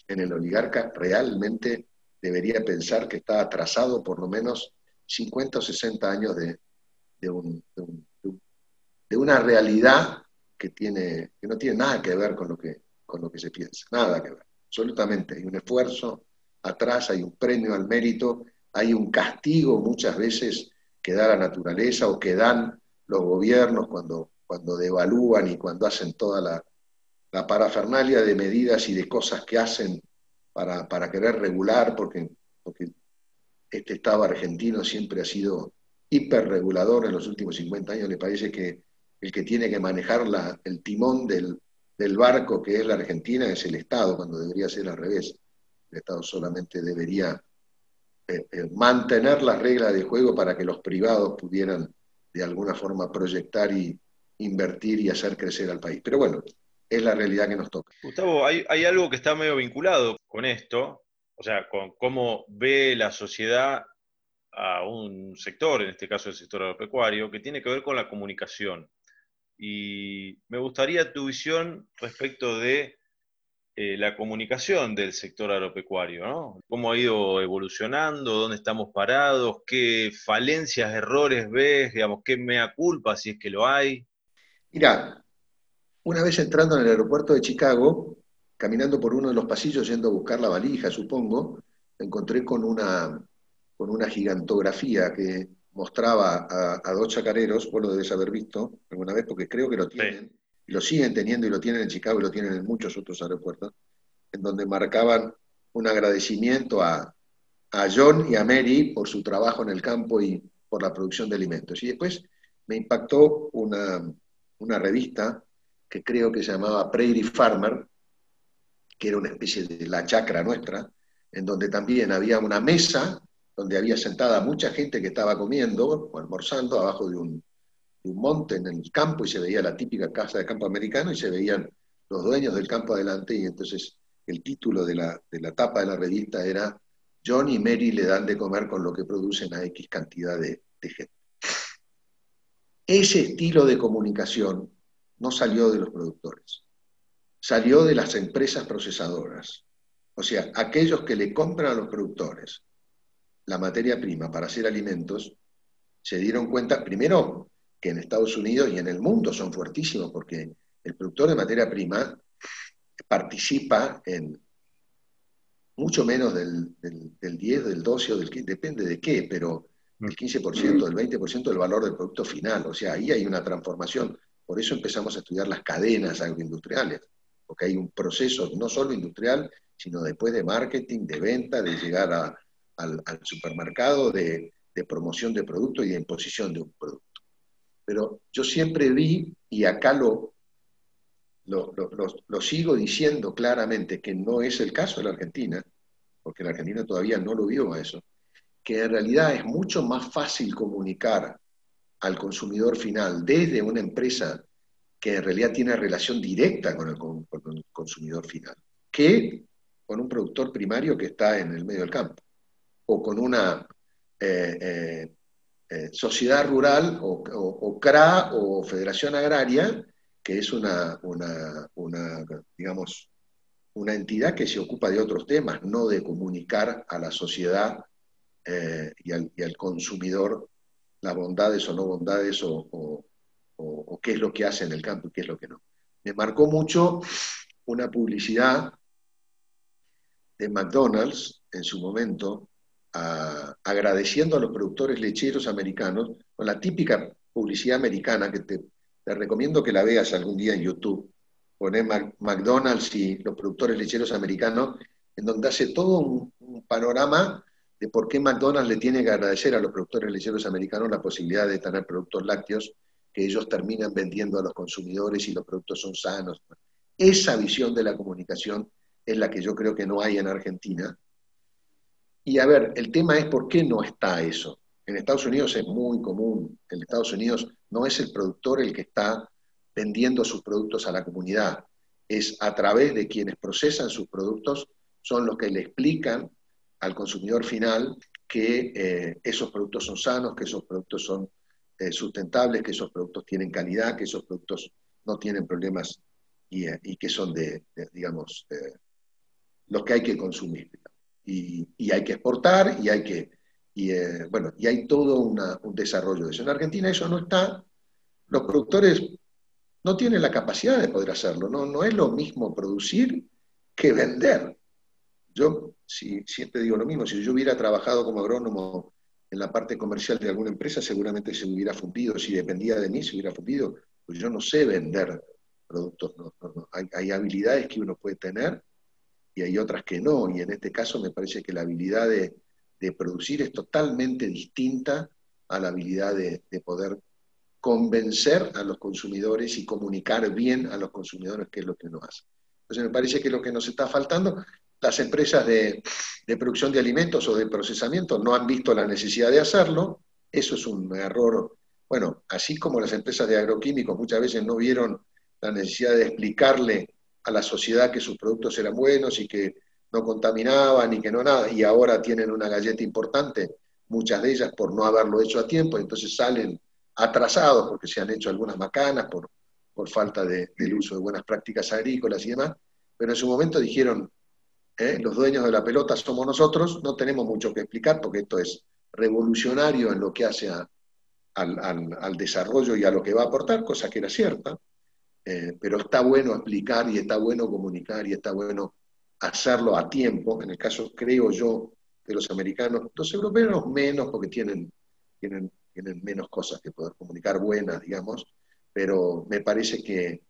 en el oligarca realmente debería pensar que está atrasado por lo menos 50 o 60 años de, de, una realidad que, tiene, que no tiene nada que ver con lo que, con lo que se piensa, nada que ver, absolutamente. Hay un esfuerzo atrás, hay un premio al mérito, hay un castigo muchas veces que da la naturaleza o que dan los gobiernos cuando, cuando devalúan y cuando hacen toda la, parafernalia de medidas y de cosas que hacen para, para querer regular, porque, porque este Estado argentino siempre ha sido hiperregulador en los últimos 50 años, le parece que el que tiene que manejar la, el timón del, del barco que es la Argentina es el Estado, cuando debería ser al revés. El Estado solamente debería eh, eh, mantener las reglas de juego para que los privados pudieran de alguna forma proyectar y invertir y hacer crecer al país. Pero bueno, es la realidad que nos toca. Gustavo, hay, hay algo que está medio vinculado con esto, o sea, con cómo ve la sociedad a un sector, en este caso el sector agropecuario, que tiene que ver con la comunicación. Y me gustaría tu visión respecto de eh, la comunicación del sector agropecuario, ¿no? ¿Cómo ha ido evolucionando? ¿Dónde estamos parados? ¿Qué falencias, errores ves? Digamos, ¿qué mea culpa si es que lo hay? Mira, una vez entrando en el aeropuerto de Chicago, caminando por uno de los pasillos yendo a buscar la valija, supongo, me encontré con una, con una gigantografía que mostraba a, dos chacareros, vos lo debes haber visto alguna vez porque creo que lo tienen, y lo siguen teniendo y lo tienen en Chicago y lo tienen en muchos otros aeropuertos, en donde marcaban un agradecimiento a, a John y a Mary por su trabajo en el campo y por la producción de alimentos. Y después me impactó una, una revista que creo que se llamaba Prairie Farmer, que era una especie de la chacra nuestra, en donde también había una mesa donde había sentada mucha gente que estaba comiendo o almorzando abajo de un, monte en el campo y se veía la típica casa de campo americano y se veían los dueños del campo adelante y entonces el título de la, tapa de la revista era John y Mary le dan de comer con lo que producen a X cantidad de, de gente. Ese estilo de comunicación no salió de los productores salió de las empresas procesadoras. O sea, aquellos que le compran a los productores la materia prima para hacer alimentos, se dieron cuenta, primero, que en Estados Unidos y en el mundo son fuertísimos, porque el productor de materia prima participa en mucho menos del, 10, del 12 o del 15, depende de qué, pero el 15%, el 20% del valor del producto final. O sea, ahí hay una transformación. Por eso empezamos a estudiar las cadenas agroindustriales porque hay un proceso no solo industrial, sino después de marketing, de venta, de llegar al, supermercado, de, promoción de producto y de imposición de un producto. Pero yo siempre vi, y acá lo, lo, sigo diciendo claramente, que no es el caso de la Argentina, porque la Argentina todavía no lo vio a eso, que en realidad es mucho más fácil comunicar al consumidor final desde una empresa que en realidad tiene relación directa con el, consumidor final, que con un productor primario que está en el medio del campo, o con una eh, eh, eh, sociedad rural o, CRA o Federación Agraria, que es una, una, digamos, una entidad que se ocupa de otros temas, no de comunicar a la sociedad y al, y, al, consumidor las bondades o no bondades o, o, qué es lo que hace en el campo y qué es lo que no. Me marcó mucho una publicidad de McDonald's en su momento, agradeciendo a los productores lecheros americanos, con la típica publicidad americana que te, recomiendo que la veas algún día en YouTube. Poner McDonald's y los productores lecheros americanos, en donde hace todo un, un panorama de por qué McDonald's le tiene que agradecer a los productores lecheros americanos la posibilidad de tener productos lácteos que ellos terminan vendiendo a los consumidores y los productos son sanos. Esa visión de la comunicación es la que yo creo que no hay en Argentina. Y a ver, el tema es por qué no está eso. En Estados Unidos es muy común. En Estados Unidos no es el productor el que está vendiendo sus productos a la comunidad. Es a través de quienes procesan sus productos, son los que le explican al consumidor final que eh, esos productos son sanos, que esos productos son eh, sustentables, que esos productos tienen calidad, que esos productos no tienen problemas y, eh, que son de, digamos, los que hay que consumir. Y, hay que exportar y hay que, y, eh, bueno, y hay todo un desarrollo de eso. En Argentina eso no está, los productores no tienen la capacidad de poder hacerlo, no, no es lo mismo producir que vender. Yo si, siempre digo lo mismo, si yo hubiera trabajado como agrónomo en la parte comercial de alguna empresa seguramente se hubiera fundido, si dependía de mí se hubiera fundido, pues yo no sé vender productos, hay, habilidades que uno puede tener y hay otras que no, y en este caso me parece que la habilidad de, producir es totalmente distinta a la habilidad de, poder convencer a los consumidores y comunicar bien a los consumidores qué es lo que uno hace. Entonces me parece que lo que nos está faltando, las empresas de, de, producción de alimentos o de procesamiento no han visto la necesidad de hacerlo, eso es un error, bueno, así como las empresas de agroquímicos muchas veces no vieron la necesidad de explicarle a la sociedad que sus productos eran buenos y que no contaminaban y que no nada, y ahora tienen una galleta importante, muchas de ellas por no haberlo hecho a tiempo, entonces salen atrasados porque se han hecho algunas macanas por, por falta de, del uso de buenas prácticas agrícolas y demás, pero en su momento dijeron, eh, los dueños de la pelota somos nosotros, no tenemos mucho que explicar porque esto es revolucionario en lo que hace al, al desarrollo y a lo que va a aportar, cosa que era cierta, eh, pero está bueno explicar y está bueno comunicar y está bueno hacerlo a tiempo. En el caso, creo yo, de los americanos, los europeos menos porque tienen, tienen, tienen menos cosas que poder comunicar buenas, digamos, pero me parece que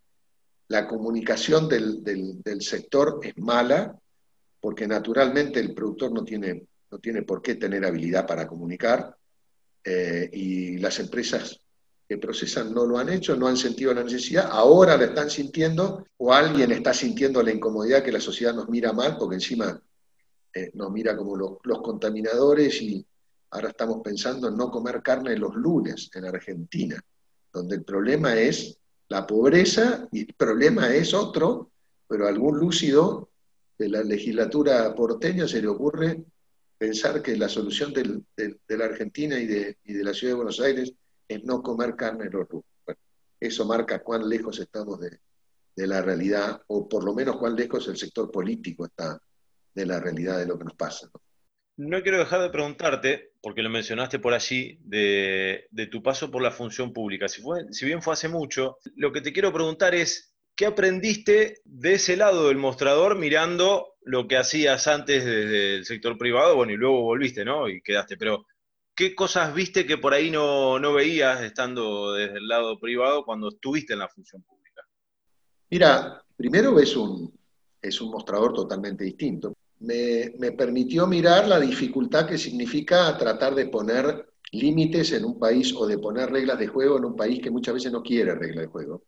la comunicación del, del, sector es mala porque naturalmente el productor no tiene, no tiene por qué tener habilidad para comunicar eh, y las empresas que procesan no lo han hecho, no han sentido la necesidad, ahora la están sintiendo o alguien está sintiendo la incomodidad que la sociedad nos mira mal porque encima eh, nos mira como los, contaminadores y ahora estamos pensando en no comer carne los lunes en Argentina, donde el problema es la pobreza y el problema es otro, pero algún lúcido de la legislatura porteña se le ocurre pensar que la solución de la Argentina y de, y de la ciudad de Buenos Aires es no comer carne en los eso marca cuán lejos estamos de, la realidad, o por lo menos cuán lejos el sector político está de la realidad de lo que nos pasa. No, quiero dejar de preguntarte, porque lo mencionaste por allí, de, tu paso por la función pública. Si, fue, si bien fue hace mucho, lo que te quiero preguntar es, ¿qué aprendiste de ese lado del mostrador mirando lo que hacías antes desde el sector privado? Bueno, y luego volviste, ¿no? Y quedaste, pero ¿qué cosas viste que por ahí no, veías estando desde el lado privado cuando estuviste en la función pública? Mira, primero es un, es un mostrador totalmente distinto. Me, me, permitió mirar la dificultad que significa tratar de poner límites en un país o de poner reglas de juego en un país que muchas veces no quiere reglas de juego,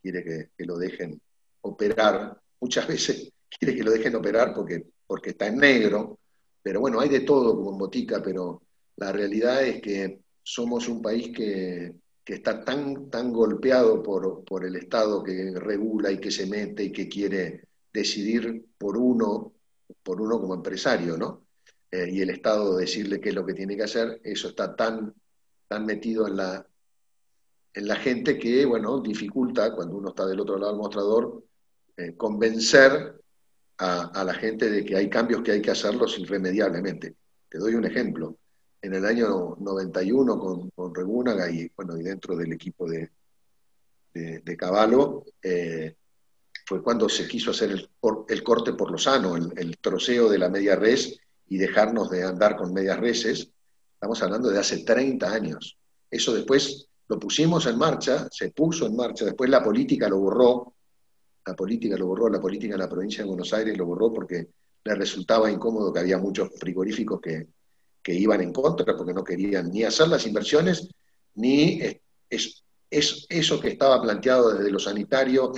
quiere que, lo dejen operar, muchas veces quiere que lo dejen operar porque, porque está en negro, pero bueno, hay de todo como en botica, pero la realidad es que somos un país que, está tan, tan golpeado por, el Estado que regula y que se mete y que quiere decidir por uno, por uno como empresario, ¿no? Eh, y el Estado decirle qué es lo que tiene que hacer, eso está tan, tan metido en la, en la gente que, bueno, dificulta, cuando uno está del otro lado del mostrador, eh, convencer a, a, la gente de que hay cambios que hay que hacerlos irremediablemente. Te doy un ejemplo en el año 91 con, con Regúnaga y, bueno, y dentro del equipo de, de, Caballo, eh, fue cuando se quiso hacer el, el corte por lo sano, el, troceo de la media res y dejarnos de andar con medias reses. Estamos hablando de hace 30 años. Eso después lo pusimos en marcha, se puso en marcha, después la política lo borró, la política lo borró, la política en la provincia de Buenos Aires lo borró porque le resultaba incómodo que había muchos frigoríficos que, que iban en contra porque no querían ni hacer las inversiones, ni es, es, eso que estaba planteado desde lo sanitario,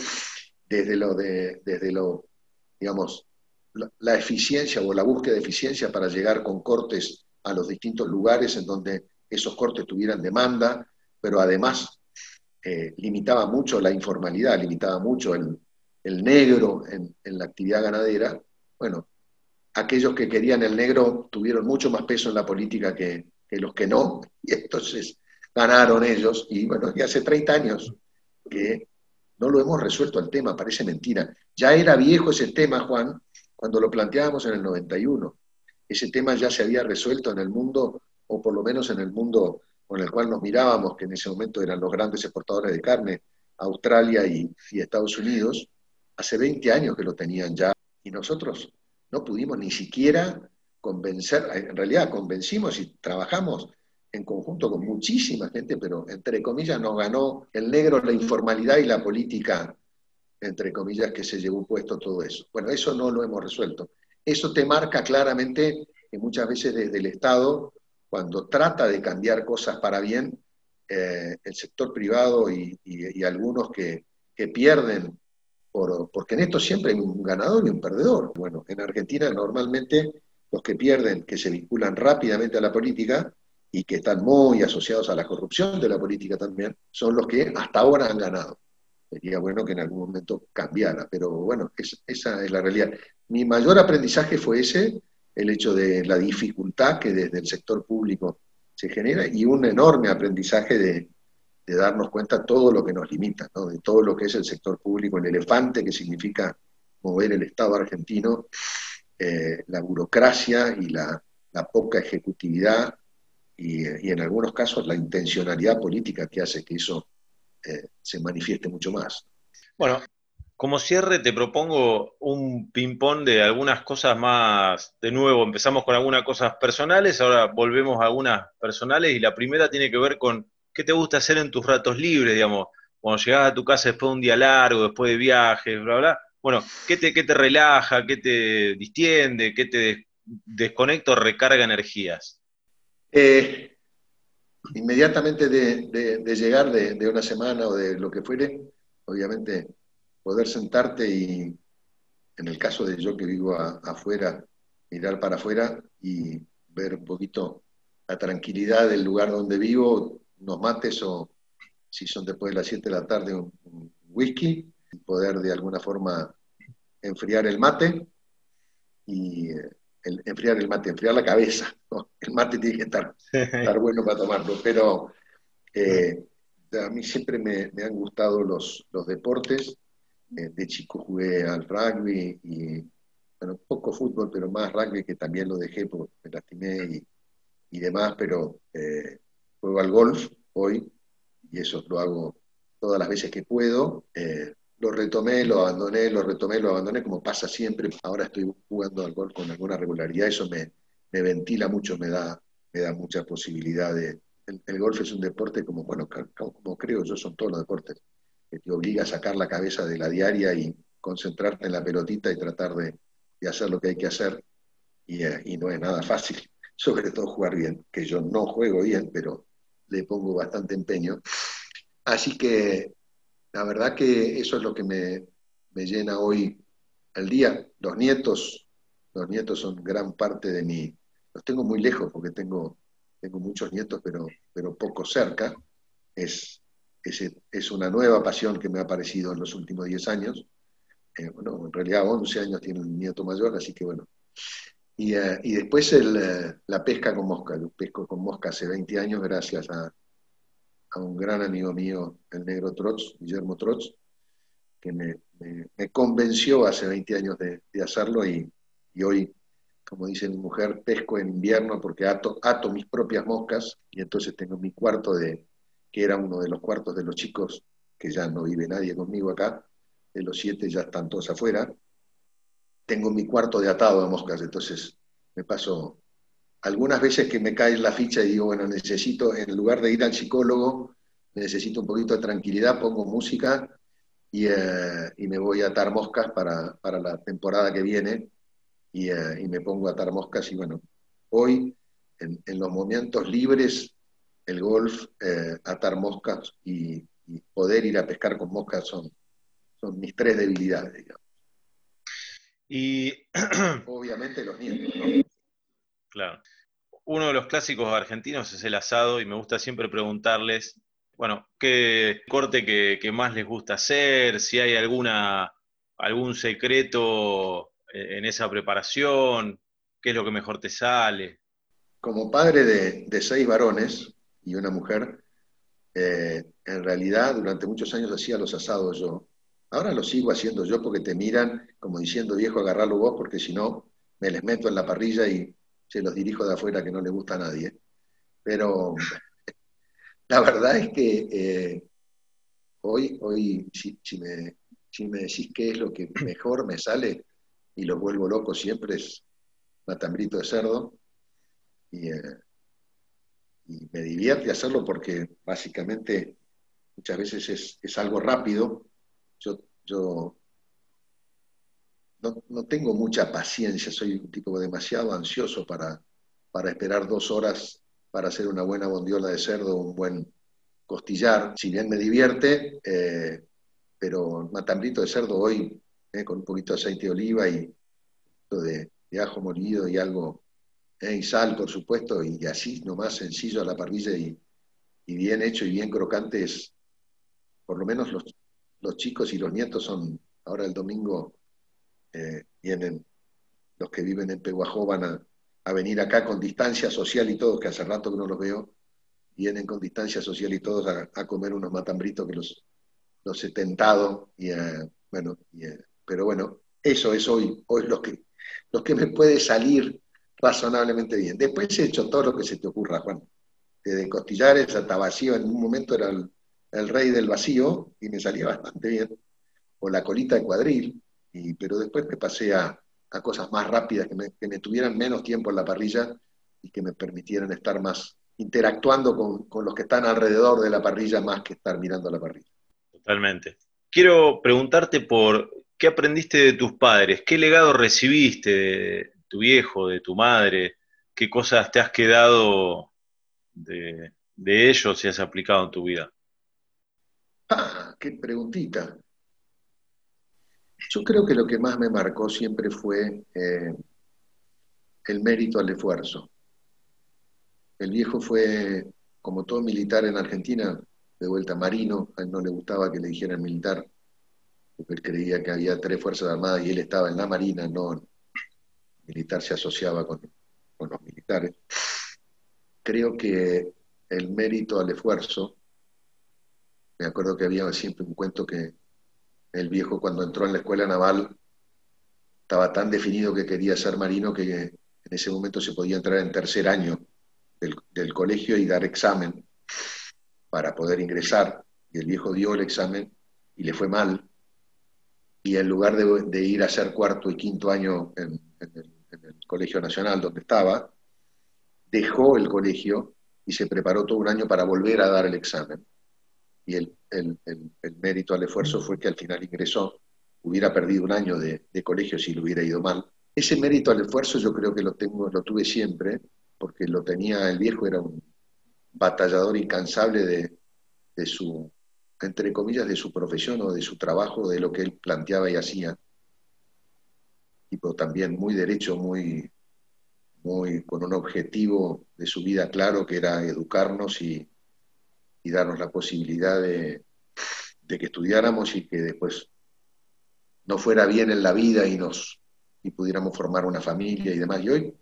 desde lo, de, desde lo digamos, la, eficiencia o la búsqueda de eficiencia para llegar con cortes a los distintos lugares en donde esos cortes tuvieran demanda, pero además eh, limitaba mucho la informalidad, limitaba mucho el, el negro en, en, la actividad ganadera. Bueno, aquellos que querían el negro tuvieron mucho más peso en la política que, los que no, y entonces ganaron ellos, y bueno, hace 30 años que no lo hemos resuelto el tema, parece mentira. Ya era viejo ese tema, Juan, cuando lo planteábamos en el 91. Ese tema ya se había resuelto en el mundo, o por lo menos en el mundo con el cual nos mirábamos, que en ese momento eran los grandes exportadores de carne, Australia y, y Estados Unidos, hace 20 años que lo tenían ya, y nosotros no pudimos ni siquiera convencer, en realidad convencimos y trabajamos en conjunto con muchísima gente, pero entre comillas nos ganó el negro, la informalidad y la política entre comillas, que se llevó puesto todo eso. Bueno, eso no lo hemos resuelto. Eso te marca claramente que muchas veces desde el Estado, cuando trata de cambiar cosas para bien, eh, el sector privado y, algunos que, pierden, por, porque en esto siempre hay un ganador y un perdedor. Bueno, en Argentina normalmente los que pierden, que se vinculan rápidamente a la política y que están muy asociados a la corrupción de la política también, son los que hasta ahora han ganado. Sería bueno que en algún momento cambiara, pero bueno, esa es la realidad. Mi mayor aprendizaje fue ese, el hecho de la dificultad que desde el sector público se genera y un enorme aprendizaje de, darnos cuenta todo lo que nos limita, de todo lo que es el sector público, el elefante que significa mover el Estado argentino, eh, la burocracia y la, poca ejecutividad y, en algunos casos la intencionalidad política que hace que eso eh, se manifieste mucho más. Bueno, como cierre te propongo un ping-pong de algunas cosas más, de nuevo, empezamos con algunas cosas personales, ahora volvemos a algunas personales y la primera tiene que ver con qué te gusta hacer en tus ratos libres, digamos, cuando llegas a tu casa después de un día largo, después de viajes, bla, bla. Bueno, ¿qué te, qué te relaja, qué te distiende, qué te desconecta o recarga energías? Eh, inmediatamente de, llegar de, de una semana o de lo que fuere, obviamente poder sentarte y, en el caso de yo que vivo afuera, mirar para afuera y ver un poquito la tranquilidad del lugar donde vivo, unos mates o si son después de las 7 de la tarde un, whisky, poder de alguna forma enfriar el mate y eh, enfriar el mate, enfriar la cabeza. El mate tiene que estar, estar bueno para tomarlo, pero eh, a mí siempre me, me han gustado los, los deportes eh, de chico jugué al rugby y, bueno, poco fútbol, pero más rugby que también lo dejé porque me lastimé y, demás, pero eh, juego al golf hoy y eso lo hago todas las veces que puedo. Eh, lo retomé, lo abandoné, lo retomé, lo abandoné, como pasa siempre. Ahora estoy jugando al golf con alguna regularidad, eso me, ventila mucho, me da, me da mucha posibilidad de... El, golf es un deporte como, bueno, como creo yo, son todos los deportes que te obliga a sacar la cabeza de la diaria y concentrarte en la pelotita y tratar de, hacer lo que hay que hacer. Eh, y, no es nada fácil, sobre todo jugar bien, que yo no juego bien, pero le pongo bastante empeño. Así que la verdad que eso es lo que me, llena hoy el día. Los nietos, los nietos son gran parte de mi, los tengo muy lejos porque tengo, tengo muchos nietos, pero, pero poco cerca. Es, es, una nueva pasión que me ha aparecido en los últimos 10 años. Eh, bueno, en realidad 11 años tiene un nieto mayor, así que bueno. Y, eh, después eh, la pesca con mosca. Yo pesco con mosca hace 20 años gracias a, un gran amigo mío, el negro Trotz, Guillermo Trotz, que me, convenció hace 20 años de, hacerlo y, hoy, como dice mi mujer, pesco en invierno porque ato, ato mis propias moscas y entonces tengo mi cuarto de, que era uno de los cuartos de los chicos, que ya no vive nadie conmigo acá, de los siete ya están todos afuera. Tengo mi cuarto de atado a moscas, entonces me paso algunas veces que me cae la ficha y digo, bueno, necesito, en lugar de ir al psicólogo, necesito un poquito de tranquilidad, pongo música y, eh, me voy a atar moscas para, la temporada que viene y, eh, me pongo a atar moscas y bueno, hoy en, en los momentos libres el golf, eh, atar moscas y, poder ir a pescar con moscas son, son mis tres debilidades, digamos. Y obviamente los nietos, ¿no? Claro. Uno de los clásicos argentinos es el asado y me gusta siempre preguntarles, bueno, qué corte que, más les gusta hacer, si hay alguna algún secreto en esa preparación, qué es lo que mejor te sale. Como padre de seis varones, y una mujer, eh, en realidad durante muchos años hacía los asados yo. Ahora los sigo haciendo yo porque te miran como diciendo, viejo, agarralo vos, porque si no, me les meto en la parrilla y se los dirijo de afuera que no le gusta a nadie. Pero la verdad es que eh, hoy, hoy si, me, si me decís qué es lo que mejor me sale y lo vuelvo loco siempre es matambrito de cerdo. Y, eh, y me divierte hacerlo porque básicamente muchas veces es, algo rápido. Yo yo no, tengo mucha paciencia, soy un tipo demasiado ansioso para, para esperar dos horas para hacer una buena bondiola de cerdo, un buen costillar. Si bien me divierte, eh, pero matambrito de cerdo hoy, eh, con un poquito de aceite de oliva y de, de ajo molido y algo, eh, y sal, por supuesto, y así nomás sencillo a la parrilla y, y bien hecho y bien crocante es, por lo menos los, los chicos y los nietos son, ahora el domingo eh, vienen los que viven en Peguajó van a, venir acá con distancia social y todos, que hace rato que no los veo, vienen con distancia social y todos a, comer unos matambritos que los, los he tentado, y, eh, bueno, eh, pero bueno, eso es hoy, hoy lo que, lo que me puede salir razonablemente bien. Después he hecho todo lo que se te ocurra, Juan. Desde costillares hasta vacío, en un momento era el, el rey del vacío y me salía bastante bien. O la colita de cuadril, pero después me pasé a, cosas más rápidas, que me, tuvieran menos tiempo en la parrilla y que me permitieran estar más interactuando con, los que están alrededor de la parrilla más que estar mirando la parrilla. Totalmente. Quiero preguntarte por qué aprendiste de tus padres, qué legado recibiste de tu viejo, de tu madre, qué cosas te has quedado de, de ellos y has aplicado en tu vida. Ah, qué preguntita. Yo creo que lo que más me marcó siempre fue eh, el mérito al esfuerzo. El viejo fue, como todo militar en Argentina, de vuelta marino, a él no le gustaba que le dijeran militar, porque él creía que había tres Fuerzas Armadas y él estaba en la Marina, no, el militar se asociaba con, con los militares. Creo que el mérito al esfuerzo, me acuerdo que había siempre un cuento que el viejo cuando entró en la escuela naval estaba tan definido que quería ser marino que en ese momento se podía entrar en tercer año del, colegio y dar examen para poder ingresar. Y el viejo dio el examen y le fue mal. Y en lugar de, ir a hacer cuarto y quinto año en, el, en el Colegio Nacional donde estaba, dejó el colegio y se preparó todo un año para volver a dar el examen y el, mérito al esfuerzo fue que al final ingresó, hubiera perdido un año de, colegio si le hubiera ido mal. Ese mérito al esfuerzo yo creo que lo, tengo, lo tuve siempre, porque lo tenía el viejo, era un batallador incansable de, de su, entre comillas, de su profesión o de su trabajo, de lo que él planteaba y hacía. Tipo también muy derecho, muy, muy con un objetivo de su vida claro, que era educarnos y, y darnos la posibilidad de, que estudiáramos y que después no fuera bien en la vida y nos y pudiéramos formar una familia y demás. Y hoy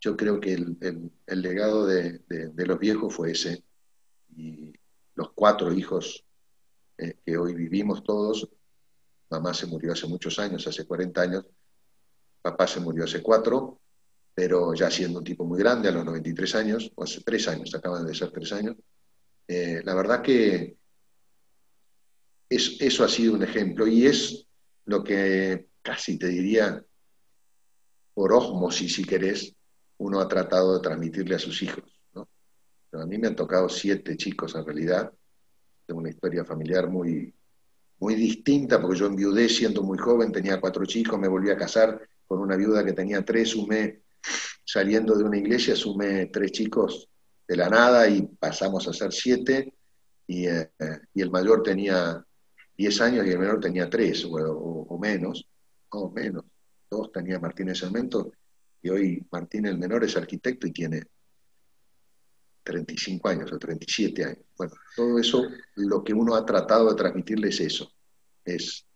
yo creo que el, legado de, los viejos fue ese. Y los cuatro hijos eh, que hoy vivimos todos, mamá se murió hace muchos años, hace 40 años, papá se murió hace cuatro, pero ya siendo un tipo muy grande, a los 93 años, o hace tres años, acaban de ser tres años, eh, la verdad que eso ha sido un ejemplo y es lo que casi te diría, por osmosis, si querés, uno ha tratado de transmitirle a sus hijos. a mí me han tocado siete chicos en realidad. Tengo una historia familiar muy, muy distinta porque yo enviudé siendo muy joven, tenía cuatro chicos, me volví a casar con una viuda que tenía tres, sumé, saliendo de una iglesia, sumé tres chicos de la nada y pasamos a ser siete y, eh, y el mayor tenía 10 años y el menor tenía 3 o, menos, o menos. Dos tenía Martínez Sarmento y hoy Martín el menor es arquitecto y tiene 35 años o 37 años. Bueno, todo eso, lo que uno ha tratado de transmitirle es eso, es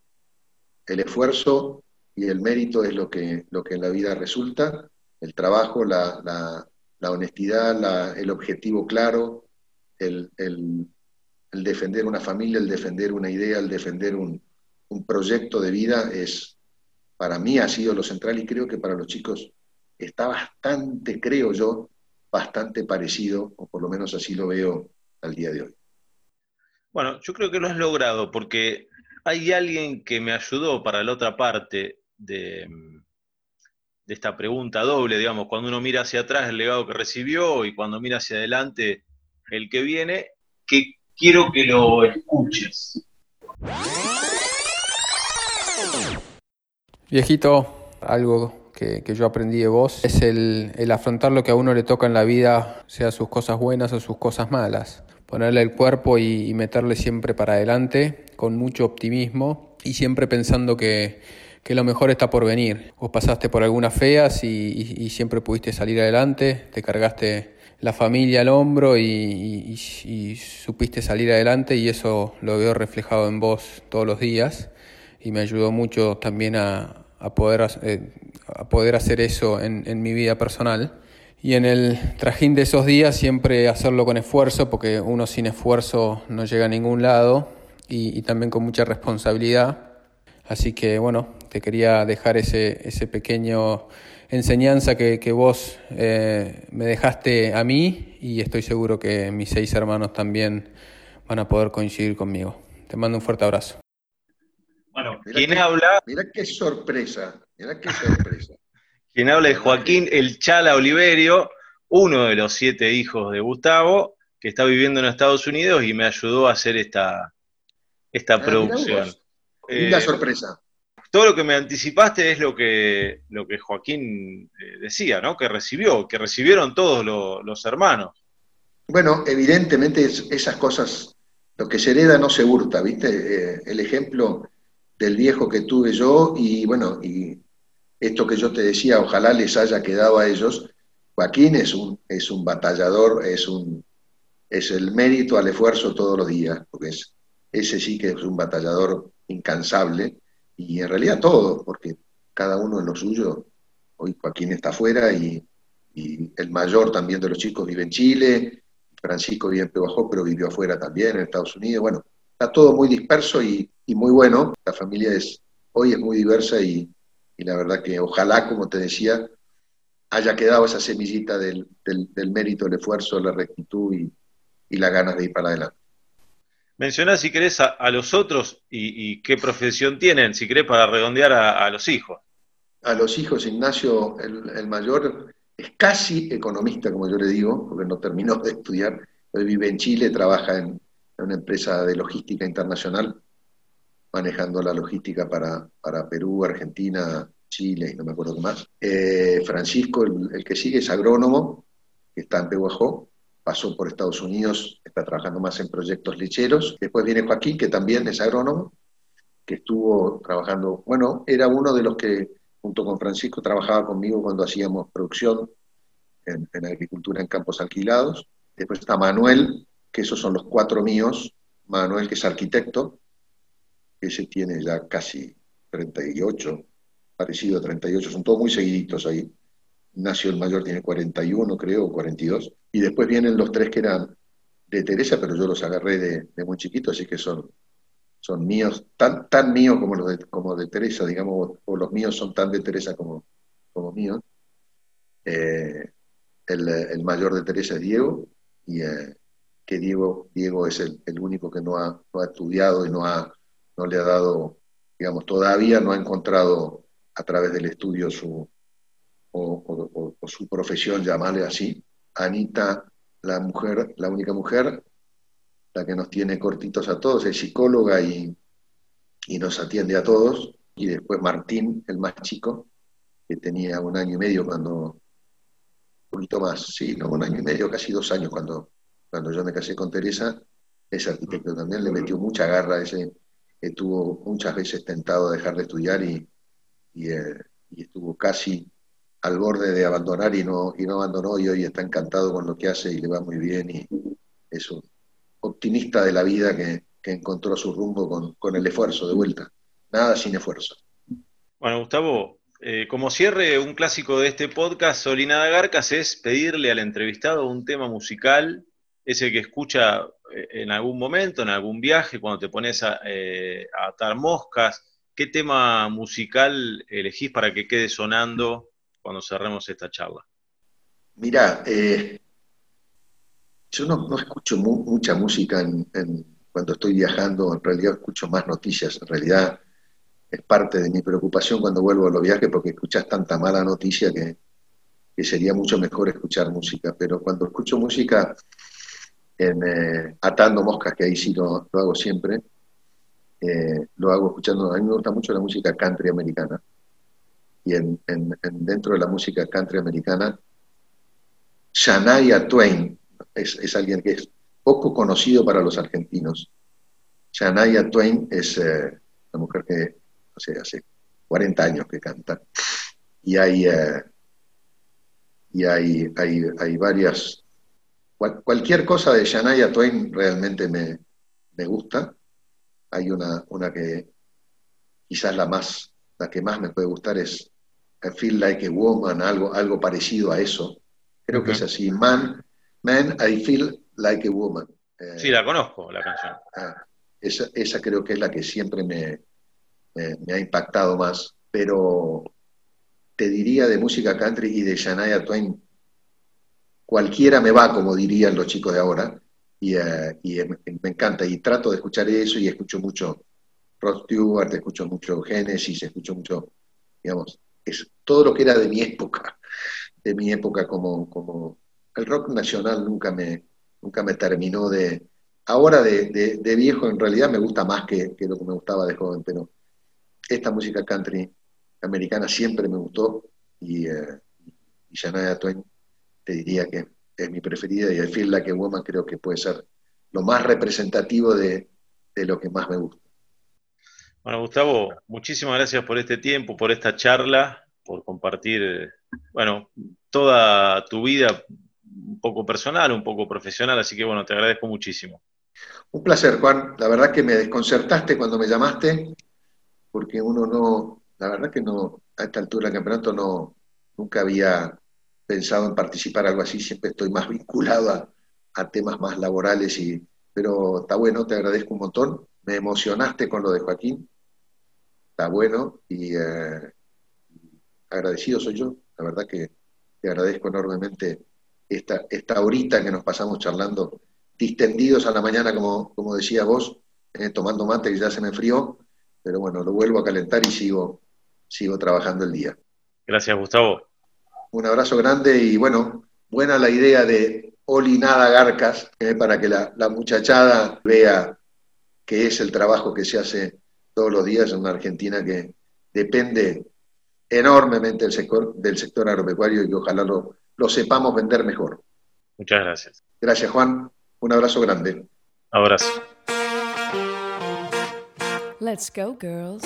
el esfuerzo y el mérito es lo que, lo que en la vida resulta, el trabajo, la honestidad, el objetivo claro, el, defender una familia, el defender una idea, el defender un, proyecto de vida es, para mí ha sido lo central y creo que para los chicos está bastante, creo yo, bastante parecido, o por lo menos así lo veo al día de hoy. Bueno, yo creo que lo has logrado porque hay alguien que me ayudó para la otra parte de, esta pregunta doble, digamos, cuando uno mira hacia atrás el legado que recibió y cuando mira hacia adelante el que viene, que quiero que lo escuches. Viejito, algo que, yo aprendí de vos es el, afrontar lo que a uno le toca en la vida, sea sus cosas buenas o sus cosas malas. Ponerle el cuerpo y, meterle siempre para adelante con mucho optimismo y siempre pensando que, lo mejor está por venir. Vos pasaste por algunas feas y, siempre pudiste salir adelante, te cargaste la familia al hombro y, supiste salir adelante y eso lo veo reflejado en vos todos los días y me ayudó mucho también a, poder, eh, a poder hacer eso en, mi vida personal. Y en el trajín de esos días siempre hacerlo con esfuerzo, porque uno sin esfuerzo no llega a ningún lado y, y también con mucha responsabilidad. Así que bueno, te quería dejar ese, ese pequeño enseñanza que, que vos eh, me dejaste a mí y estoy seguro que mis seis hermanos también van a poder coincidir conmigo. Te mando un fuerte abrazo. Bueno, ¿quién habla? Mira qué sorpresa, mira qué sorpresa. quien habla es Joaquín El Chala Oliverio, uno de los siete hijos de Gustavo, que está viviendo en Estados Unidos y me ayudó a hacer esta, esta ah, producción. Linda eh, sorpresa. Todo lo que me anticipaste es lo que, lo que Joaquín eh, decía, ¿no? Que recibió, que recibieron todos los hermanos. Bueno, evidentemente esas cosas, lo que se hereda no se hurta, ¿viste? Eh, el ejemplo del viejo que tuve yo y bueno, y esto que yo te decía, ojalá les haya quedado a ellos. Joaquín es un, es un batallador, es, un, es el mérito al esfuerzo todos los días, porque es, ese sí que es un batallador incansable y en realidad todo, porque cada uno en lo suyo. Hoy Joaquín está afuera y, el mayor también de los chicos vive en Chile, Francisco vive en pero vivió afuera también, en Estados Unidos. Bueno, está todo muy disperso y, muy bueno. La familia es, hoy es muy diversa y, la verdad que ojalá, como te decía, haya quedado esa semillita del, mérito, el esfuerzo, la rectitud y, y las ganas de ir para adelante. Menciona si querés a, los otros y, qué profesión tienen, si querés para redondear a, los hijos. A los hijos, Ignacio, el, mayor, es casi economista, como yo le digo, porque no terminó de estudiar. Hoy vive en Chile, trabaja en, una empresa de logística internacional, manejando la logística para, Perú, Argentina, Chile y no me acuerdo qué más. Eh, Francisco, el, que sigue, es agrónomo, que está en Pehuajó, pasó por Estados Unidos, está trabajando más en proyectos lecheros. Después viene Joaquín, que también es agrónomo, que estuvo trabajando, bueno, era uno de los que junto con Francisco trabajaba conmigo cuando hacíamos producción en, en agricultura en campos alquilados. Después está Manuel, que esos son los cuatro míos, Manuel, que es arquitecto, ese tiene ya casi 38, parecido a 38, son todos muy seguiditos ahí. Ignacio el mayor tiene 41, creo, 42. Y después vienen los tres que eran de Teresa, pero yo los agarré de, muy chiquito, así que son, son míos, tan, tan míos como los de, como de Teresa, digamos, o los míos son tan de Teresa como, como míos. Eh, el, mayor de Teresa es Diego, y, eh, que Diego, Diego es el, único que no ha, estudiado y no, ha, no le ha dado, digamos, todavía no ha encontrado a través del estudio su, o, su profesión, llamarle así. Anita, la mujer, la única mujer, la que nos tiene cortitos a todos, es psicóloga y, y nos atiende a todos. Y después Martín, el más chico, que tenía un año y medio cuando, un poquito más, sí, no, un año y medio, casi dos años cuando, cuando yo me casé con Teresa, ese arquitecto también, le metió mucha garra, ese estuvo muchas veces tentado a dejar de estudiar y, eh, estuvo casi al borde de abandonar y no, y no abandonó y hoy está encantado con lo que hace y le va muy bien y es un optimista de la vida que, encontró su rumbo con, el esfuerzo de vuelta. Nada sin esfuerzo. Bueno, Gustavo, eh, como cierre, un clásico de este podcast, Solinada Garcas, es pedirle al entrevistado un tema musical ese que escucha eh, en algún momento, en algún viaje, cuando te pones eh, a, atar moscas. ¿Qué tema musical elegís para que quede sonando cuando cerremos esta charla? Mirá, eh, yo no, escucho mucha música cuando estoy viajando, en realidad escucho más noticias, en realidad es parte de mi preocupación cuando vuelvo a los viajes porque escuchas tanta mala noticia que, que sería mucho mejor escuchar música, pero cuando escucho música en eh, Atando Moscas, que ahí sí lo, hago siempre, eh, lo hago escuchando, a mí me gusta mucho la música country americana. Y en, dentro de la música country americana, Shania Twain es, alguien que es poco conocido para los argentinos. Shania Twain es eh, una mujer que, hace 40 años que canta. Y hay, eh, y hay, hay, hay varias... cualquier cosa de Shania Twain realmente me, me gusta. Hay una, una que quizás la más, la que más me puede gustar es I Feel Like a Woman, algo, algo parecido a eso. Creo que es así. Man, man, I Feel Like a Woman. Eh, sí, la conozco, la canción. Ah, esa, esa, creo que es la que siempre me, me, ha impactado más. Pero te diría de música country y de Shania Twain, cualquiera me va, como dirían los chicos de ahora, y, eh, y me, encanta. Y trato de escuchar eso y escucho mucho Rod Stewart, escucho mucho Genesis, escucho mucho, digamos, es todo lo que era de mi época, de mi época como, como el rock nacional nunca me, nunca me terminó de... Ahora de, de, viejo en realidad me gusta más que, que, lo que me gustaba de joven, pero esta música country americana siempre me gustó y, eh, y Twain te diría que es mi preferida y el Feel Like Woman creo que puede ser lo más representativo de, de lo que más me gusta. Bueno, Gustavo, muchísimas gracias por este tiempo, por esta charla, por compartir, bueno, toda tu vida, un poco personal, un poco profesional, así que bueno, te agradezco muchísimo. Un placer, Juan. La verdad que me desconcertaste cuando me llamaste, porque uno no, la verdad que no, a esta altura del campeonato no, nunca había pensado en participar algo así, siempre estoy más vinculado a, temas más laborales, y, pero está bueno, te agradezco un montón. Me emocionaste con lo de Joaquín, está bueno y eh, agradecido soy yo. La verdad que te agradezco enormemente esta, esta horita que nos pasamos charlando, distendidos a la mañana, como, como decía vos, eh, tomando mate que ya se me enfrió, pero bueno, lo vuelvo a calentar y sigo, sigo trabajando el día. Gracias, Gustavo. Un abrazo grande y bueno, buena la idea de Olinada Garcas, eh, para que la, la muchachada vea que es el trabajo que se hace todos los días en una Argentina que depende enormemente del sector, del sector agropecuario y ojalá lo, lo sepamos vender mejor. Muchas gracias. Gracias, Juan. Un abrazo grande. Abrazo. Let's go, girls.